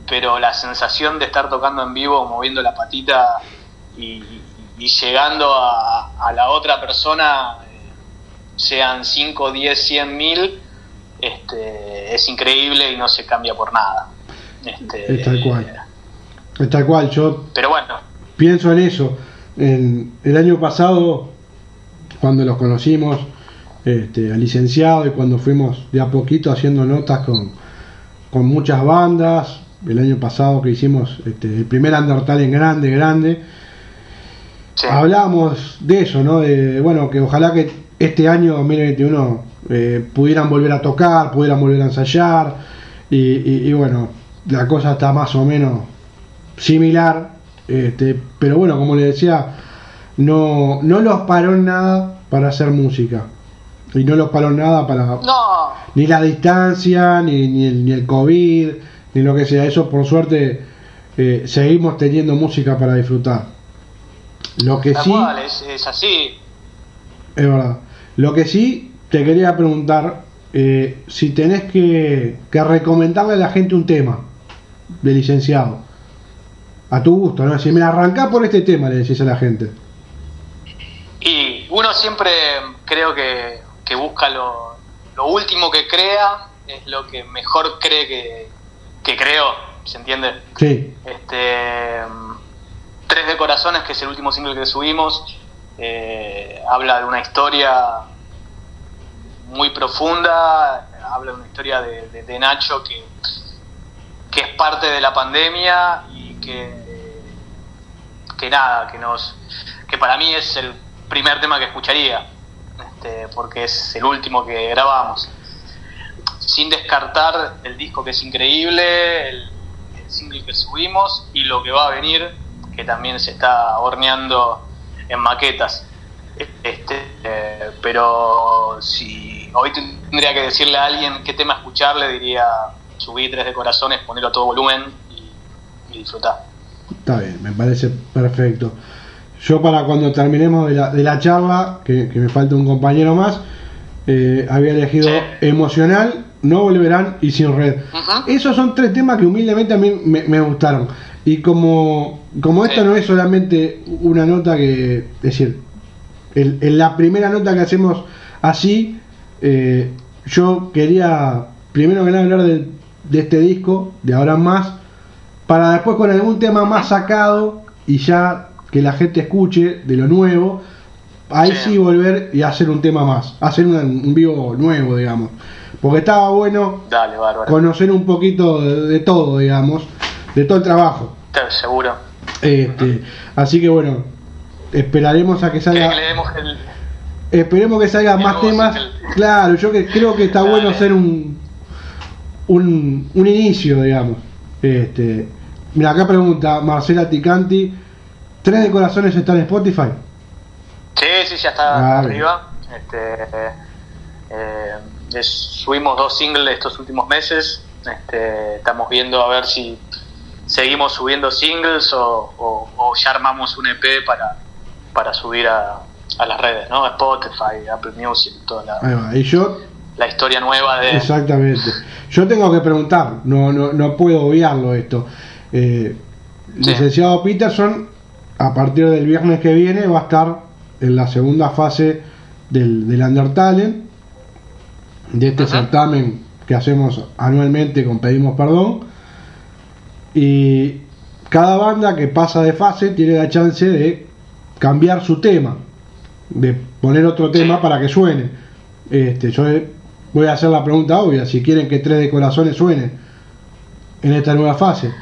Speaker 6: pero la sensación de estar tocando en vivo, moviendo la patita y, llegando a, a, la otra persona, eh, sean 5, 10, 100 mil, este, es increíble y no se cambia por nada. Este,
Speaker 2: es tal cual. Es tal cual, yo
Speaker 6: pero bueno.
Speaker 2: pienso en eso. En, el año pasado, cuando los conocimos este, al licenciado y cuando fuimos de a poquito haciendo notas con, con muchas bandas, el año pasado que hicimos este, el primer Undertale en grande, grande,
Speaker 6: Sí.
Speaker 2: hablábamos de eso, ¿no? De, bueno, que ojalá que este año 2021 eh, pudieran volver a tocar, pudieran volver a ensayar y, y- y bueno, la cosa está más o menos similar, este, pero bueno, como le decía, no, no los paró nada para hacer música y no los paró nada para
Speaker 6: No,
Speaker 2: ni la distancia, ni, ni, el, ni el COVID, ni lo que sea. Eso, por suerte, eh, seguimos teniendo música para disfrutar. Lo que sí,
Speaker 6: cual, es, es así.
Speaker 2: es verdad. Lo que sí, te quería preguntar eh, si tenés que, que recomendarle a la gente un tema de licenciado. A tu gusto, ¿no? Si me arrancá por este tema, le decís a la gente.
Speaker 6: Y uno siempre creo que, que busca lo, lo último que crea, es lo que mejor cree que, que creó, ¿se entiende?
Speaker 2: Sí,
Speaker 6: Este, Tres de Corazones, que es el último single que subimos, eh, habla de una historia muy profunda, habla de una historia de, de- de Nacho que, que es parte de la pandemia y que, que nada, que nos que para mí es el primer tema que escucharía, este, porque es el último que grabamos. Sin descartar el disco que es increíble, el, el single que subimos y lo que va a venir, que también se está horneando en maquetas. Este, eh, pero si hoy tendría que decirle a alguien qué tema escucharle, diría subí tres de corazones, ponerlo a todo volumen y, y disfrutar.
Speaker 2: está bien, me parece perfecto. Yo para cuando terminemos de la, de la charla, que, que me falta un compañero más, eh, había elegido
Speaker 6: Sí.
Speaker 2: Emocional, No Volverán y Sin Red. Esos son tres temas que humildemente a mí me, me gustaron. Y como, como
Speaker 6: Sí.
Speaker 2: esto no es solamente una nota que, es decir, el- en la primera nota que hacemos así, eh, yo quería primero que nada hablar de, de este disco, de ahora más, para después con algún tema más sacado y ya que la gente escuche de lo nuevo, ahí
Speaker 6: Sí.
Speaker 2: sí volver y hacer un tema más, hacer un, un vivo nuevo, digamos. Porque estaba bueno
Speaker 6: Dale,
Speaker 2: conocer un poquito de, de todo, digamos, de todo el trabajo.
Speaker 6: Seguro.
Speaker 2: Este, así que bueno, esperaremos a que salga,
Speaker 6: el.
Speaker 2: esperemos que salgan
Speaker 6: el
Speaker 2: más temas. Claro, yo que creo que está
Speaker 6: Dale.
Speaker 2: bueno hacer un, un un inicio, digamos. Este, mira, acá pregunta Marcela Ticanti, ¿Tres de Corazones está en Spotify?
Speaker 6: Sí, sí, ya está
Speaker 2: Vale.
Speaker 6: arriba. Este, eh, es- subimos dos singles estos últimos meses. Este, estamos viendo a ver si seguimos subiendo singles o, o- o ya armamos un EP para, para subir a, a las redes, ¿no? Spotify, Apple Music, toda la,
Speaker 2: Ahí va. Y yo,
Speaker 6: la historia nueva de...
Speaker 2: exactamente. Yo tengo que preguntar, no, no, no puedo obviarlo esto. Eh,
Speaker 6: Sí.
Speaker 2: Licenciado Peterson, a partir del viernes que viene, va a estar en la segunda fase del, del Undertalent, de este certamen que hacemos anualmente con Pedimos Perdón. Y cada banda que pasa de fase tiene la chance de cambiar su tema, de poner otro tema
Speaker 6: Sí.
Speaker 2: para que suene. Este, yo voy a hacer la pregunta obvia, si quieren que Tres de Corazones suene en esta nueva fase.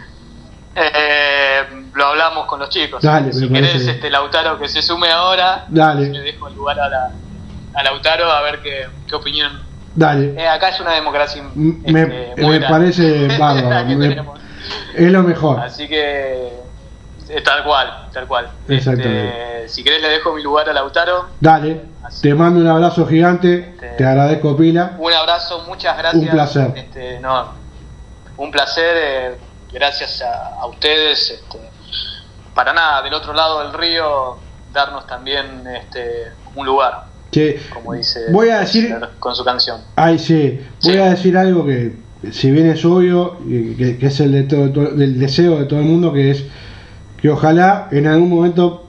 Speaker 6: Eh, lo hablamos con los chicos.
Speaker 2: Dale,
Speaker 6: si
Speaker 2: me
Speaker 6: querés, este Lautaro que se sume ahora,
Speaker 2: Dale.
Speaker 6: le dejo el lugar a, la, a Lautaro a ver qué, qué opinión.
Speaker 2: Dale,
Speaker 6: Eh, acá es una democracia
Speaker 2: M-
Speaker 6: este,
Speaker 2: me- me parece bárbaro, me- es lo mejor.
Speaker 6: Así que Eh, Tal cual, tal cual.
Speaker 2: Exactamente.
Speaker 6: Este, si querés le dejo mi lugar a Lautaro.
Speaker 2: Dale, te mando un abrazo gigante, te agradezco pila.
Speaker 6: Un abrazo, muchas gracias.
Speaker 2: Un placer.
Speaker 6: Este, no, un placer, eh, gracias a, a ustedes. Este, para nada, del otro lado del río, darnos también este, un lugar,
Speaker 2: Che,
Speaker 6: como dice
Speaker 2: voy a decir,
Speaker 6: con su canción.
Speaker 2: ay sí, voy
Speaker 6: Sí.
Speaker 2: a decir algo que si bien es obvio, y que, que es el de todo, todo- del deseo de todo el mundo, que es que ojalá en algún momento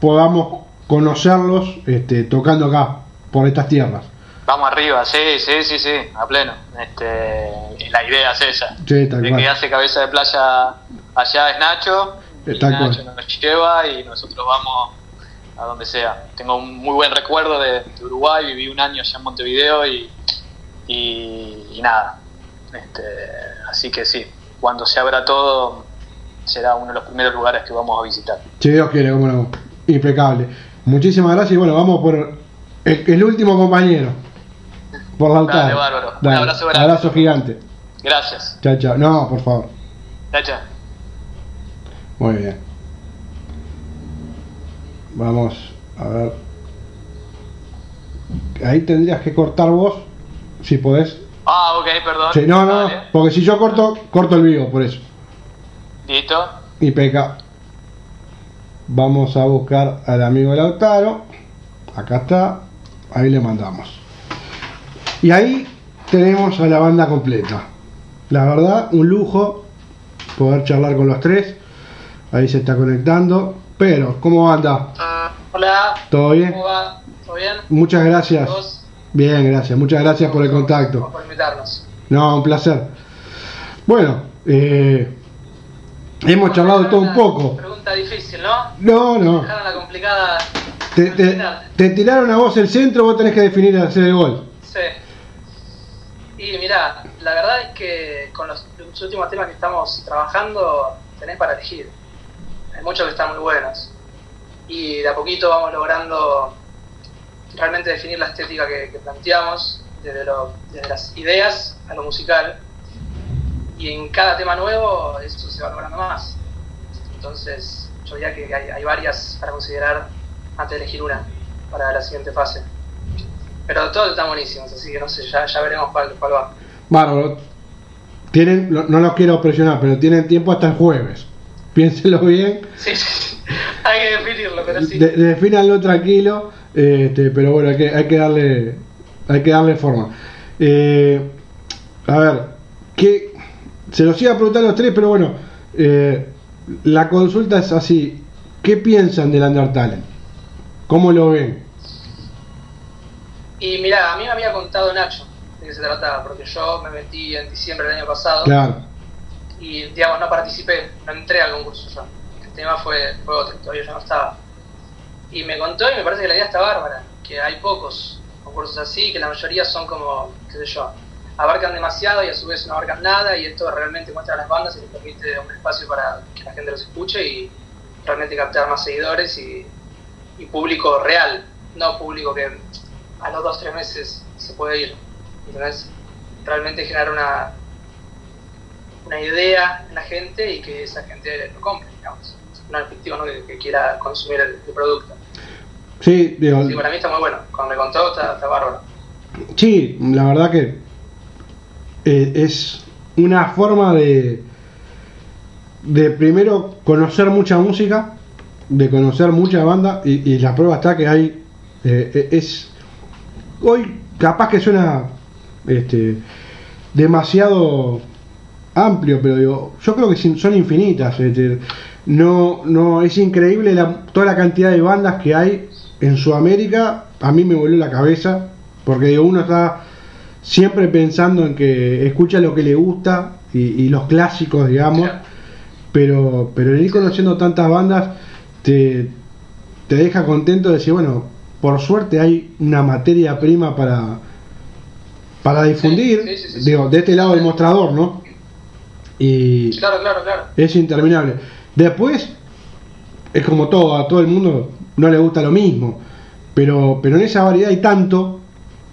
Speaker 2: podamos conocerlos este, tocando acá, por estas tierras.
Speaker 6: Vamos arriba, sí, sí, sí, sí, a pleno. Este, la idea es esa.
Speaker 2: Sí,
Speaker 6: que hace cabeza de playa allá es Nacho, y
Speaker 2: Tal cual.
Speaker 6: Nacho nos lleva y nosotros vamos a donde sea. Tengo un muy buen recuerdo de, de Uruguay, viví un año allá en Montevideo y, y, y nada. Este, así que sí, cuando se abra todo será uno de los primeros lugares que vamos a visitar.
Speaker 2: Si Dios quiere, cómo no. Impecable. Muchísimas gracias y bueno, vamos por el, el último compañero. Por la
Speaker 6: Dale, bárbaro. Un abrazo grande.
Speaker 2: abrazo gigante.
Speaker 6: Gracias.
Speaker 2: Chao, chao. No, por favor.
Speaker 6: Chao, chao.
Speaker 2: Muy bien. Vamos a ver. Ahí tendrías que cortar vos, si podés.
Speaker 6: Ah, ok, perdón.
Speaker 2: Sí, no, no, porque si yo corto, corto el vivo, por eso.
Speaker 6: Listo.
Speaker 2: Y peca. Vamos a buscar al amigo Lautaro. Acá está. Ahí le mandamos. Y ahí tenemos a la banda completa. La verdad, un lujo poder charlar con los tres. Ahí se está conectando. Pero, ¿cómo anda?
Speaker 7: Hola,
Speaker 2: ¿Todo bien?
Speaker 7: ¿cómo va? ¿Todo bien?
Speaker 2: Muchas gracias. Bien, gracias. Muchas gracias por el contacto.
Speaker 7: Por invitarnos.
Speaker 2: No, un placer. Bueno, eh, hemos charlado todo un poco.
Speaker 7: Pregunta difícil, ¿no?
Speaker 2: No, no.
Speaker 7: Dejaron la complicada.
Speaker 2: Te, te- te tiraron a vos el centro, vos tenés que definir hacer el gol.
Speaker 7: Sí. Y mirá, la verdad es que con los, los últimos temas que estamos trabajando, tenés para elegir. Hay muchos que están muy buenos. Y de a poquito vamos logrando realmente definir la estética que, que planteamos, desde, lo- desde las ideas a lo musical. Y en cada tema nuevo eso se va logrando más. Entonces, yo diría que hay, hay varias para considerar antes de elegir una para la siguiente fase. Pero todos están buenísimos, así que no sé, ya, ya veremos cuál, cuál va.
Speaker 2: Bárbaro. Tienen, no, los quiero presionar, pero tienen tiempo hasta el jueves. Piénsenlo bien.
Speaker 7: Sí, sí, hay que definirlo, pero sí.
Speaker 2: De, defínanlo tranquilo. Este, pero bueno, hay que, hay que darle. Hay que darle forma. Eh, a ver, que se los iba a preguntar a los tres, pero bueno, eh, la consulta es así. ¿Qué piensan del Undertale? ¿Cómo lo ven?
Speaker 7: Y mirá, a mí me había contado Nacho de qué se trataba, porque yo me metí en diciembre del año pasado
Speaker 2: Claro.
Speaker 7: y, digamos, no participé, no entré al concurso yo. El tema fue, fue otro, todavía yo no estaba. Y me contó y me parece que la idea está bárbara, que hay pocos concursos así, que la mayoría son como, qué sé yo, abarcan demasiado y a su vez no abarcan nada y esto realmente muestra a las bandas y les permite un espacio para que la gente los escuche y realmente captar más seguidores y, y público real, no público que a los dos tres meses se puede ir. ¿Entendés? Realmente generar una, una idea en la gente y que esa gente lo compre, digamos. No fictivo, ¿no? Que, que quiera consumir el, el producto.
Speaker 2: Sí, digo,
Speaker 7: Sí, para mí está muy bueno. Cuando me contó, está, está bárbaro.
Speaker 2: Sí, la verdad que eh, es una forma de, de primero conocer mucha música, de conocer mucha banda y, la prueba está que hay eh, eh, es hoy capaz que suena este demasiado amplio, pero digo, yo creo que son infinitas. este, no, no es increíble la- toda la cantidad de bandas que hay en Sudamérica. A mí me volvió la cabeza porque digo, uno está siempre pensando en que escucha lo que le gusta y, y los clásicos, digamos. Pero, pero el ir conociendo tantas bandas te, te deja contento de decir, bueno, por suerte hay una materia prima para, para difundir,
Speaker 7: sí, sí, sí,
Speaker 2: digo, de este lado del mostrador, ¿no? Y
Speaker 7: Claro, claro, claro.
Speaker 2: es interminable. Después, es como todo, a todo el mundo no le gusta lo mismo, pero, pero en esa variedad hay tanto,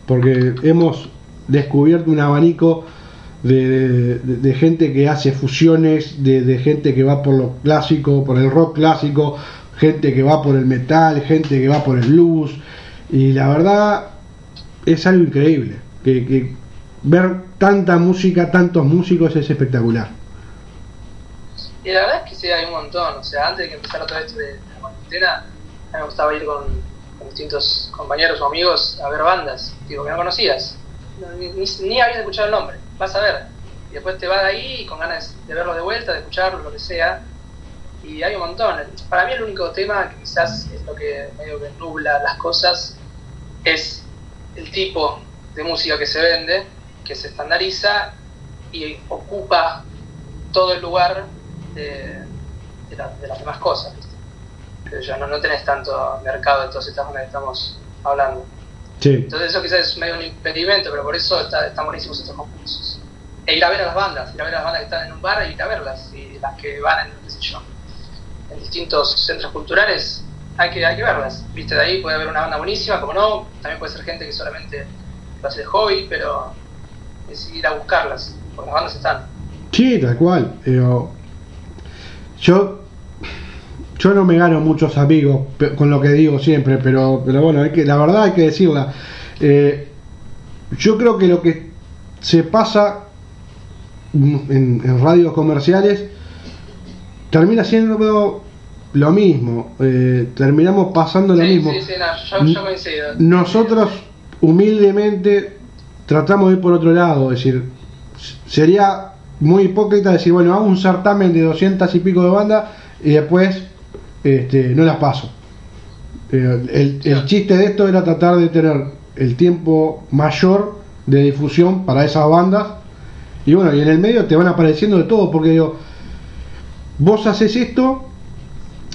Speaker 2: porque hemos descubierto un abanico de, de- gente que hace fusiones, de, de gente que va por lo clásico, por el rock clásico, gente que va por el metal, gente que va por el blues. Y la verdad es algo increíble. Que, que ver tanta música, tantos músicos es espectacular.
Speaker 7: Y la verdad es que sí, hay un montón. O sea, antes de que empezara todo esto de de la cuarentena, a mí me gustaba ir con, con distintos compañeros o amigos a ver bandas, digo, que no conocías. Ni, ni, habías escuchado el nombre, vas a ver. Y después te vas de ahí con ganas de verlo de vuelta, de escucharlo, lo que sea. Y hay un montón. Para mí el único tema que quizás es lo que medio que nubla las cosas es el tipo de música que se vende, que se estandariza y ocupa todo el lugar de, de, la- de las demás cosas. ¿viste? Pero ya no, no tenés tanto mercado de todas estas que estamos hablando.
Speaker 2: Sí,
Speaker 7: Entonces eso quizás es medio un impedimento, pero por eso está- están buenísimos estos concursos. E ir a ver a las bandas, ir a ver a las bandas que están en un bar e ir a verlas, y las que van en, qué sé yo, en distintos centros culturales, hay que, hay que verlas. Viste, de ahí puede haber una banda buenísima, como no, también puede ser gente que solamente lo hace de hobby, pero es ir a buscarlas, porque las bandas están.
Speaker 2: sí, tal cual. Pero yo, yo no me gano muchos amigos con lo que digo siempre, pero, pero bueno, hay que, la verdad hay que decirla. Eh, yo creo que lo que se pasa mm, en, en radios comerciales termina siendo lo mismo. eh, terminamos pasando lo mismo.
Speaker 7: sí, sí, no, yo, yo coincido.
Speaker 2: Nosotros humildemente tratamos de ir por otro lado, es decir, sería muy hipócrita decir, bueno, hago un certamen de 200 y pico de bandas y después este, no las paso. Eh, el, el chiste de esto era tratar de tener el tiempo mayor de difusión para esas bandas y bueno, y en el medio te van apareciendo de todo, porque digo, vos haces esto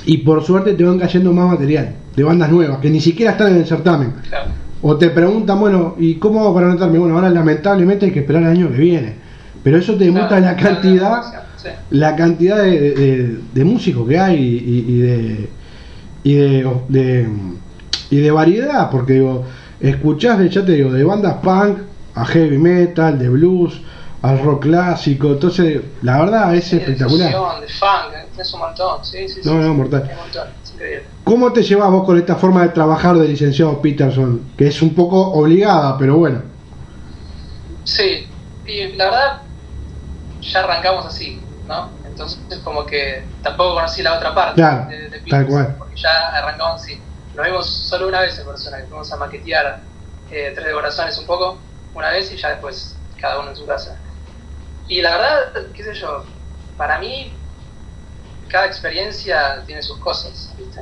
Speaker 2: y por suerte te van cayendo más material de bandas nuevas que ni siquiera están en el certamen.
Speaker 7: Claro.
Speaker 2: O te preguntan, bueno, ¿y cómo hago para anotarme? Bueno, ahora lamentablemente hay que esperar el año que viene. Pero eso te demuestra la cantidad,
Speaker 7: sí.
Speaker 2: la cantidad de, de- de- de músicos que hay y, y de, y de, de- y de variedad, porque digo, escuchás de, ya te digo, de bandas punk a heavy metal, de blues, al rock clásico, entonces la verdad es
Speaker 7: Sí, de
Speaker 2: espectacular.
Speaker 7: fusión, de funk, eh, tenés un montón, sí, sí, sí.
Speaker 2: No, no,
Speaker 7: sí,
Speaker 2: mortal.
Speaker 7: hay un montón, es increíble.
Speaker 2: ¿Cómo te llevas vos con esta forma de trabajar del licenciado Peterson? Que es un poco obligada, pero bueno.
Speaker 7: Sí, y la verdad, ya arrancamos así, ¿no? Entonces, como que tampoco conocí la otra parte
Speaker 2: Claro,
Speaker 7: de, de
Speaker 2: tal cual.
Speaker 7: Porque ya arrancamos así. Nos vimos solo una vez en persona, que fuimos a maquetear eh, Tres de Corazones un poco, una vez y ya después cada uno en su casa. Y la verdad, qué sé yo, para mí, cada experiencia tiene sus cosas, ¿viste?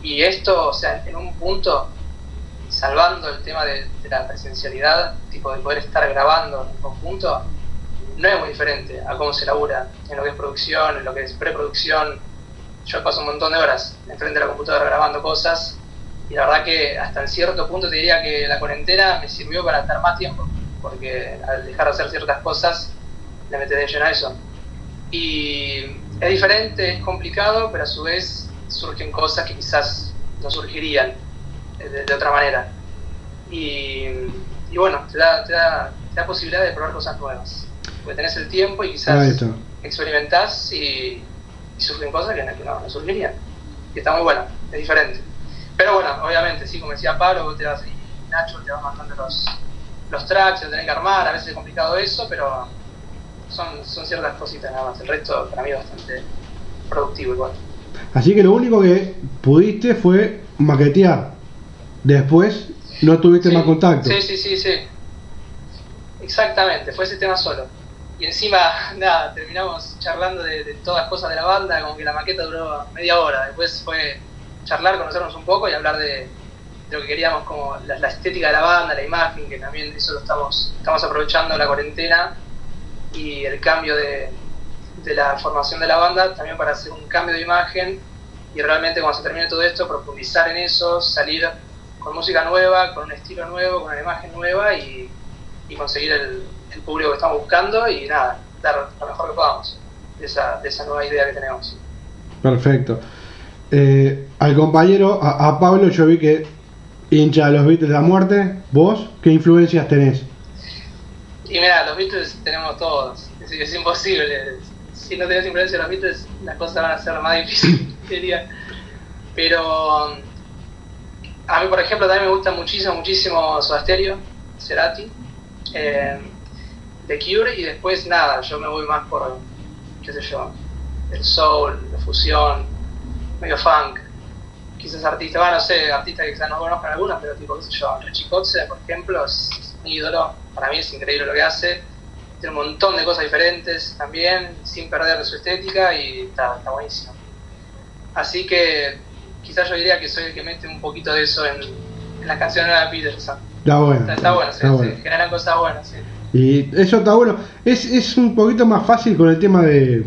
Speaker 7: Y esto, o sea, en un punto, salvando el tema de, de la presencialidad, tipo de poder estar grabando en conjunto, no es muy diferente a cómo se labura en lo que es producción, en lo que es preproducción. Yo paso un montón de horas enfrente de la computadora grabando cosas y la verdad que hasta en cierto punto te diría que la cuarentena me sirvió para estar más tiempo, porque al dejar de hacer ciertas cosas le metes de lleno a eso. Y es diferente, es complicado, pero a su vez surgen cosas que quizás no surgirían de, de otra manera. Y, y bueno, te da, te, da, te da posibilidad de probar cosas nuevas. Porque tenés el tiempo y quizás experimentás y, y surgen cosas que no, no, surgirían. Y está muy bueno, es diferente. Pero bueno, obviamente, sí, como decía Pablo, vos te vas ahí, Nacho te vas mandando los, los tracks, lo tenés que armar, a veces es complicado eso, pero son, son ciertas cositas nada más. El resto para mí es bastante productivo igual.
Speaker 2: Así que lo único que pudiste fue maquetear. Después no tuviste
Speaker 7: Sí,
Speaker 2: más contacto.
Speaker 7: Sí, sí, sí, sí. Exactamente, fue ese tema solo. Y encima, nada, terminamos charlando de, de todas cosas de la banda, como que la maqueta duró media hora. Después fue charlar, conocernos un poco y hablar de, de lo que queríamos, como la, la estética de la banda, la imagen, que también eso lo estamos, estamos aprovechando la cuarentena y el cambio de, de la formación de la banda también para hacer un cambio de imagen y realmente cuando se termine todo esto profundizar en eso, salir con música nueva, con un estilo nuevo, con una imagen nueva y, y conseguir el, el público que estamos buscando y nada, dar lo mejor que podamos de esa, de esa nueva idea que tenemos.
Speaker 2: Perfecto. Eh, al compañero, a, a Pablo, yo vi que hincha de los Beatles de la muerte. ¿Vos qué influencias tenés?
Speaker 7: Y mira, los Beatles tenemos todos, es, es imposible. Si no tenés influencia de los Beatles, las cosas van a ser más difíciles, diría. Pero a mí, por ejemplo, también me gusta muchísimo, muchísimo Soda Stereo, Cerati, eh, The Cure, y después nada, yo me voy más por, qué sé yo, el soul, la fusión, medio funk. Quizás artistas, bueno, no sé, artistas que quizás no conozcan algunos, pero tipo, qué sé yo, Richie Kotze, por ejemplo, es un ídolo, para mí es increíble lo que hace, tiene un montón de cosas diferentes también, sin perder su estética y está, está buenísimo. Así que quizás yo diría que soy el que mete un poquito de eso en, en las canciones de Peterson.
Speaker 2: Está bueno.
Speaker 7: Está, está bueno,
Speaker 2: está
Speaker 7: sí,
Speaker 2: bueno.
Speaker 7: generan cosas buenas, sí.
Speaker 2: Y eso está bueno. Es, es un poquito más fácil con el tema de,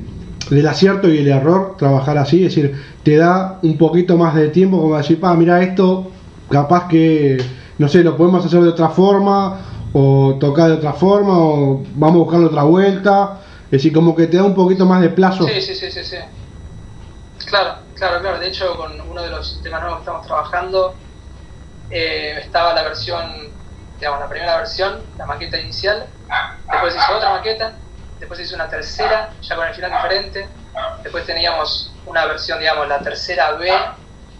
Speaker 2: del acierto y el error trabajar así. Es decir, te da un poquito más de tiempo como decir, pa, mira esto, capaz que, no sé, lo podemos hacer de otra forma, o tocar de otra forma, o vamos a buscarle otra vuelta. Es decir, como que te da un poquito más de plazo.
Speaker 7: Sí, sí, sí, sí, sí. Claro, claro, claro. De hecho, con uno de los temas nuevos que estamos trabajando, eh, estaba la versión, digamos, la primera versión, la maqueta inicial. Después se hizo otra maqueta. Después se hizo una tercera, ya con el final diferente. Después teníamos una versión, digamos, la tercera B,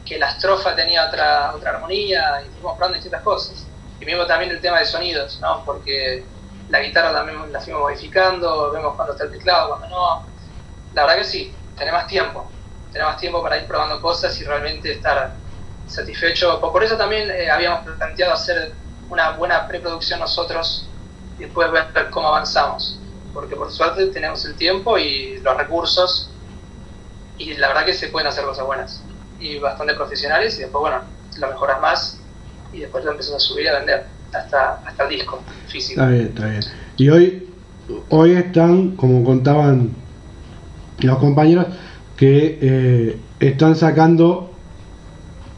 Speaker 7: que la estrofa tenía otra, otra armonía, y fuimos probando distintas cosas. Y mismo también el tema de sonidos. Porque la guitarra también la fuimos modificando, vemos cuando está el teclado, cuando no. La verdad que sí, tenés más tiempo. Tenés más tiempo para ir probando cosas y realmente estar satisfecho. Por eso también eh, habíamos planteado hacer una buena preproducción nosotros y después ver cómo avanzamos. Porque por suerte tenemos el tiempo y los recursos y la verdad que se pueden hacer cosas buenas y bastante profesionales y después, bueno, lo mejoras más y después lo empiezas a subir y a vender hasta, hasta el disco físico.
Speaker 2: Está bien, está bien. Y hoy, hoy están, como contaban los compañeros, que eh, están sacando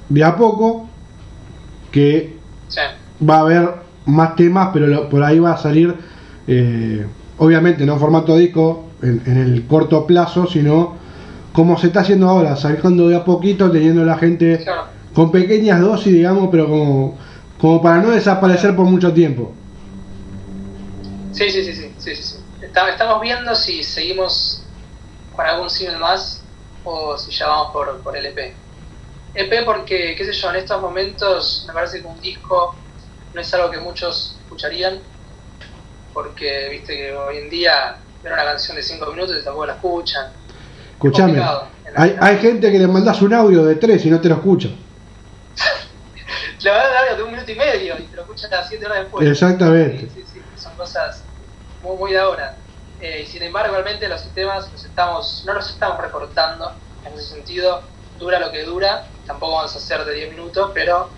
Speaker 2: de a poco que
Speaker 7: Sí,
Speaker 2: va a haber más temas, pero lo- por ahí va a salir, eh, obviamente no en formato disco en, en el corto plazo, sino como se está haciendo ahora, sacando de a poquito, teniendo la gente
Speaker 7: claro.
Speaker 2: con pequeñas dosis, digamos, pero como, como para no desaparecer por mucho tiempo.
Speaker 7: Sí, sí, sí, sí, sí, sí, sí. Está- Estamos viendo si seguimos con algún single más o si ya vamos por, por el EP. EP porque, qué sé yo, en estos momentos me parece que un disco no es algo que muchos escucharían, porque viste que hoy en día ver una canción de 5 minutos y tampoco la escuchan.
Speaker 2: Escuchame, hay, hay gente que le mandas un audio de tres y no te lo escucha.
Speaker 7: Le van a dar audio de un minuto y medio y te lo escuchan a 7 horas después.
Speaker 2: Exactamente.
Speaker 7: Sí, sí, sí, son cosas muy, muy de ahora. Eh, y sin embargo, realmente los sistemas los estamos, no los estamos recortando en ese sentido. Dura lo que dura, tampoco vamos a hacer de 10 minutos, pero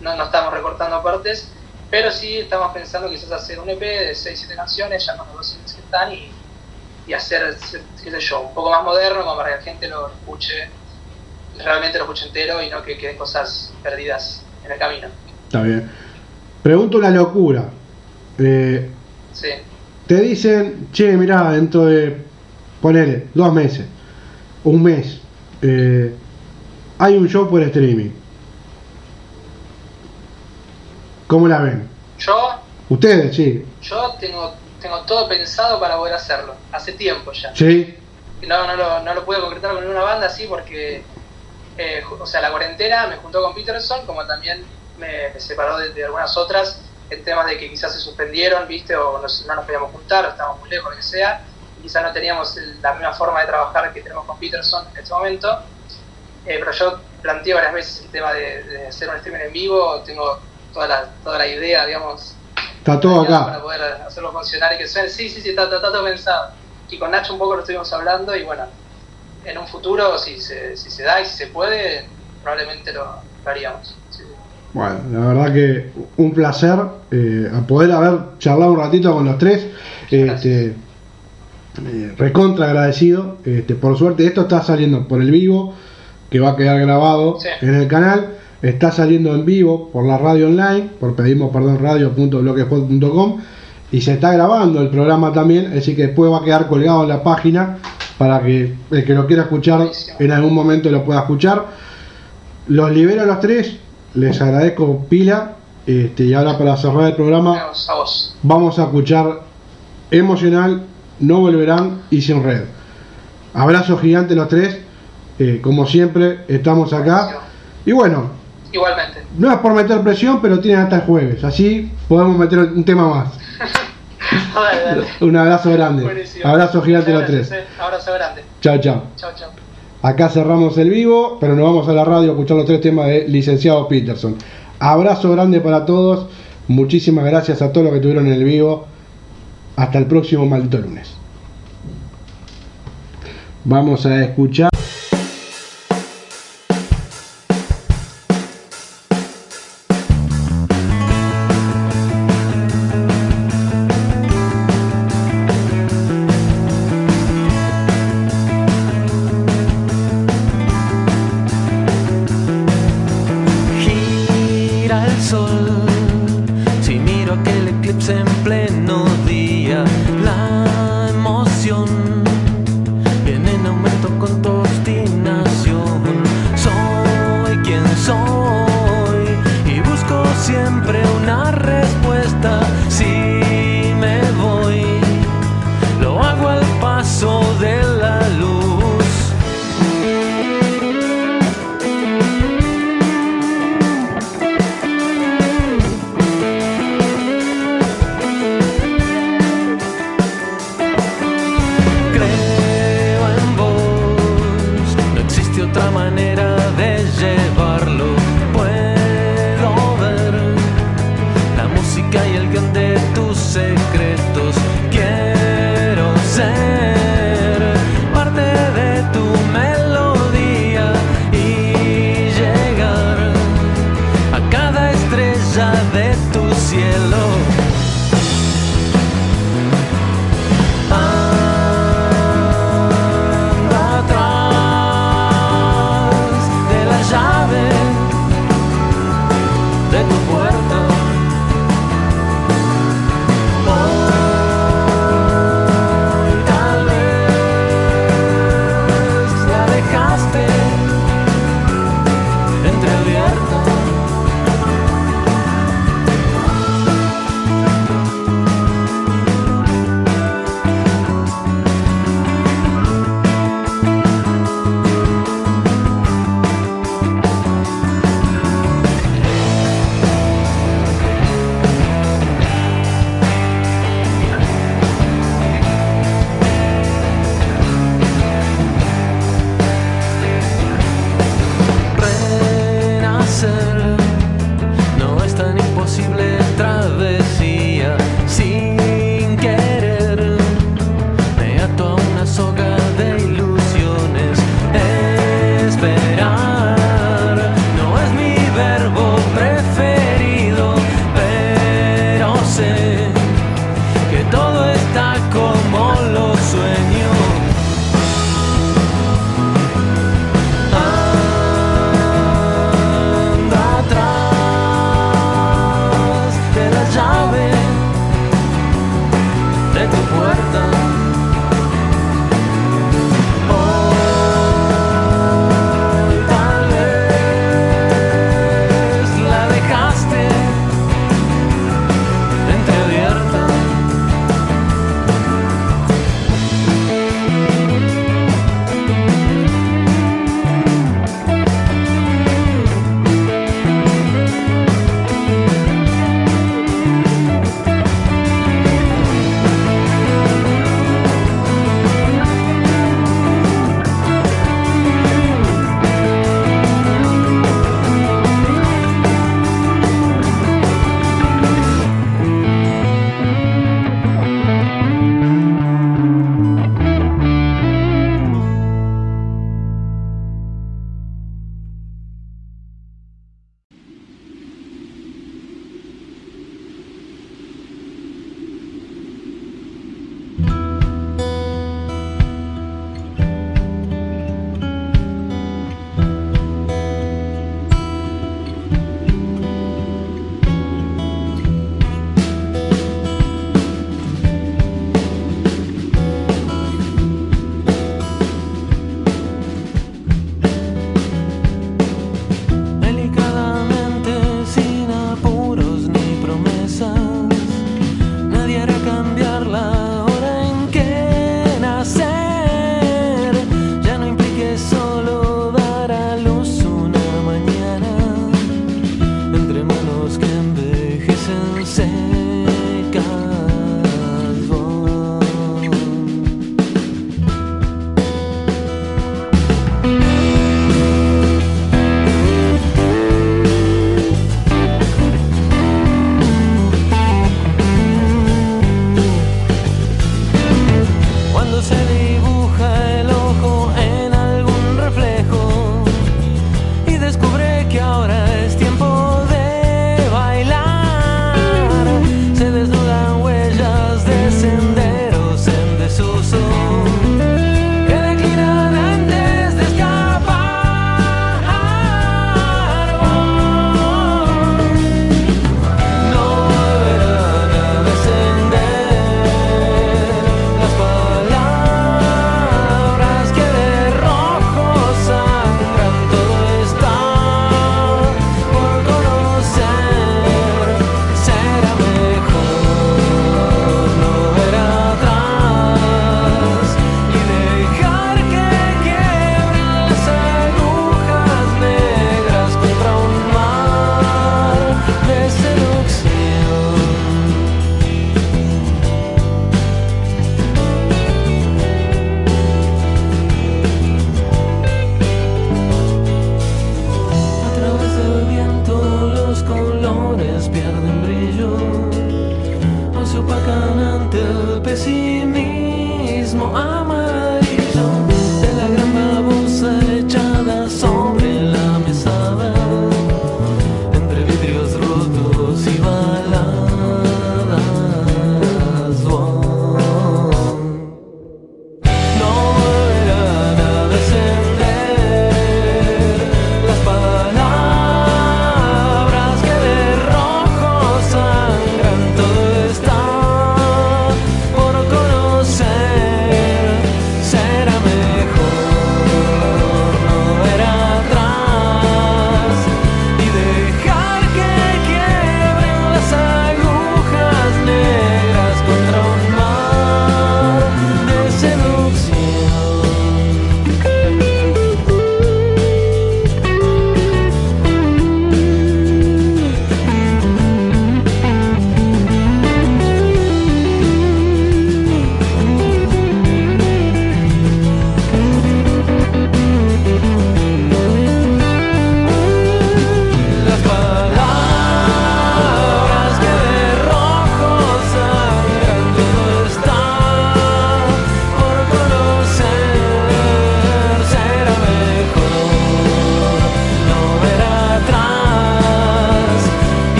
Speaker 7: no, no estamos recortando partes. Pero sí estamos pensando quizás hacer un EP de 6-7 canciones, ya con los dos que están, y, y hacer, qué sé yo, un poco más moderno, como para que la gente lo escuche, realmente lo escuche entero y no que queden cosas perdidas en el camino.
Speaker 2: Está bien. Pregunto una locura. Eh,
Speaker 7: Sí.
Speaker 2: te dicen, che, mirá, dentro de, ponele, dos meses, un mes, eh, hay un show por streaming. ¿Cómo la ven?
Speaker 7: Yo
Speaker 2: Ustedes, sí.
Speaker 7: Yo tengo, tengo todo pensado para poder hacerlo, hace tiempo ya.
Speaker 2: Sí.
Speaker 7: No, no, lo, no lo pude concretar con ninguna banda así porque, eh, o sea, la cuarentena me juntó con Peterson, como también me, me separó de, de algunas otras, en temas de que quizás se suspendieron, ¿viste? O nos- no nos podíamos juntar, o estábamos muy lejos, lo que sea, quizás no teníamos la misma forma de trabajar que tenemos con Peterson en este momento. Eh, pero yo planteé varias veces el tema de, de hacer un streaming en vivo, tengo toda la, toda la idea, digamos,
Speaker 2: Está todo
Speaker 7: para
Speaker 2: acá.
Speaker 7: poder hacerlo funcionar y que suene. Sí, sí, sí, está, está- está todo pensado. Y con Nacho un poco lo estuvimos hablando y bueno, en un futuro, si se, si se da y si se puede, probablemente lo, lo haríamos. Sí, sí.
Speaker 2: Bueno, la verdad que un placer eh, a poder haber charlado un ratito con los tres. Este, eh, recontra agradecido. Este, por suerte, esto está saliendo por el vivo, que va a quedar grabado
Speaker 7: Sí.
Speaker 2: en el canal. Está saliendo en vivo por la radio online, por pedimos perdón radio.blogspot.com y se está grabando el programa también, así que después va a quedar colgado en la página para que el que lo quiera escuchar en algún momento lo pueda escuchar. Los libero a los tres, les agradezco pila
Speaker 8: Este, y ahora para cerrar el programa
Speaker 7: Vamos, a
Speaker 8: escuchar Emocional, No Volverán y Sin Red. Abrazo gigante los tres. Eh, como siempre, estamos acá. Y bueno,
Speaker 7: Igualmente.
Speaker 8: no es por meter presión, pero tienen hasta el jueves. Así podemos meter un tema más.
Speaker 7: Dale, dale.
Speaker 8: Un abrazo grande.
Speaker 7: Buenísimo.
Speaker 8: Abrazo gigante los tres.
Speaker 7: eh. Abrazo grande.
Speaker 8: Chao, chao.
Speaker 7: Chao, chao.
Speaker 8: Acá cerramos el vivo, pero nos vamos a la radio a escuchar los tres temas de licenciado Peterson. Abrazo grande para todos. Muchísimas gracias a todos los que estuvieron en el vivo. Hasta el próximo maldito lunes. Vamos a escuchar.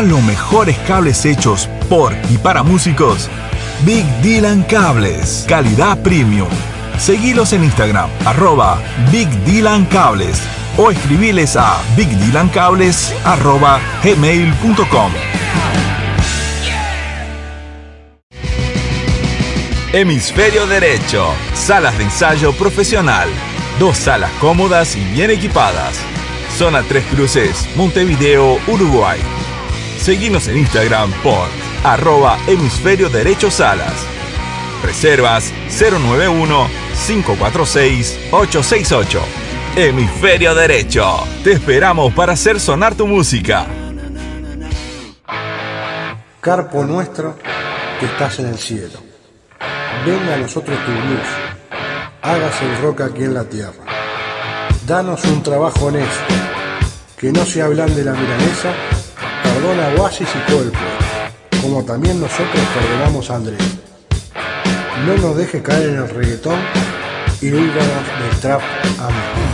Speaker 1: Los mejores cables hechos por y para músicos, Big Dylan Cables, calidad premium. Seguilos en Instagram, arroba Big Dylan Cables o escribiles a bigdylancables arroba gmail.com. Hemisferio Derecho, salas de ensayo profesional. Dos salas cómodas y bien equipadas. Zona Tres Cruces, Montevideo, Uruguay. Seguimos en Instagram por arroba hemisferio derecho salas. Reservas 091-546-868. Hemisferio Derecho. Te esperamos para hacer sonar tu música.
Speaker 2: Carpo nuestro, que estás en el cielo. Venga a nosotros tu blues. Hágase el rock aquí en la tierra. Danos un trabajo honesto. Que no se hablan de la milanesa. Perdona a Oasis y pueblo. Como también nosotros perdonamos a Andrés. No nos deje caer en el reggaetón y líbranos del trap. Amén.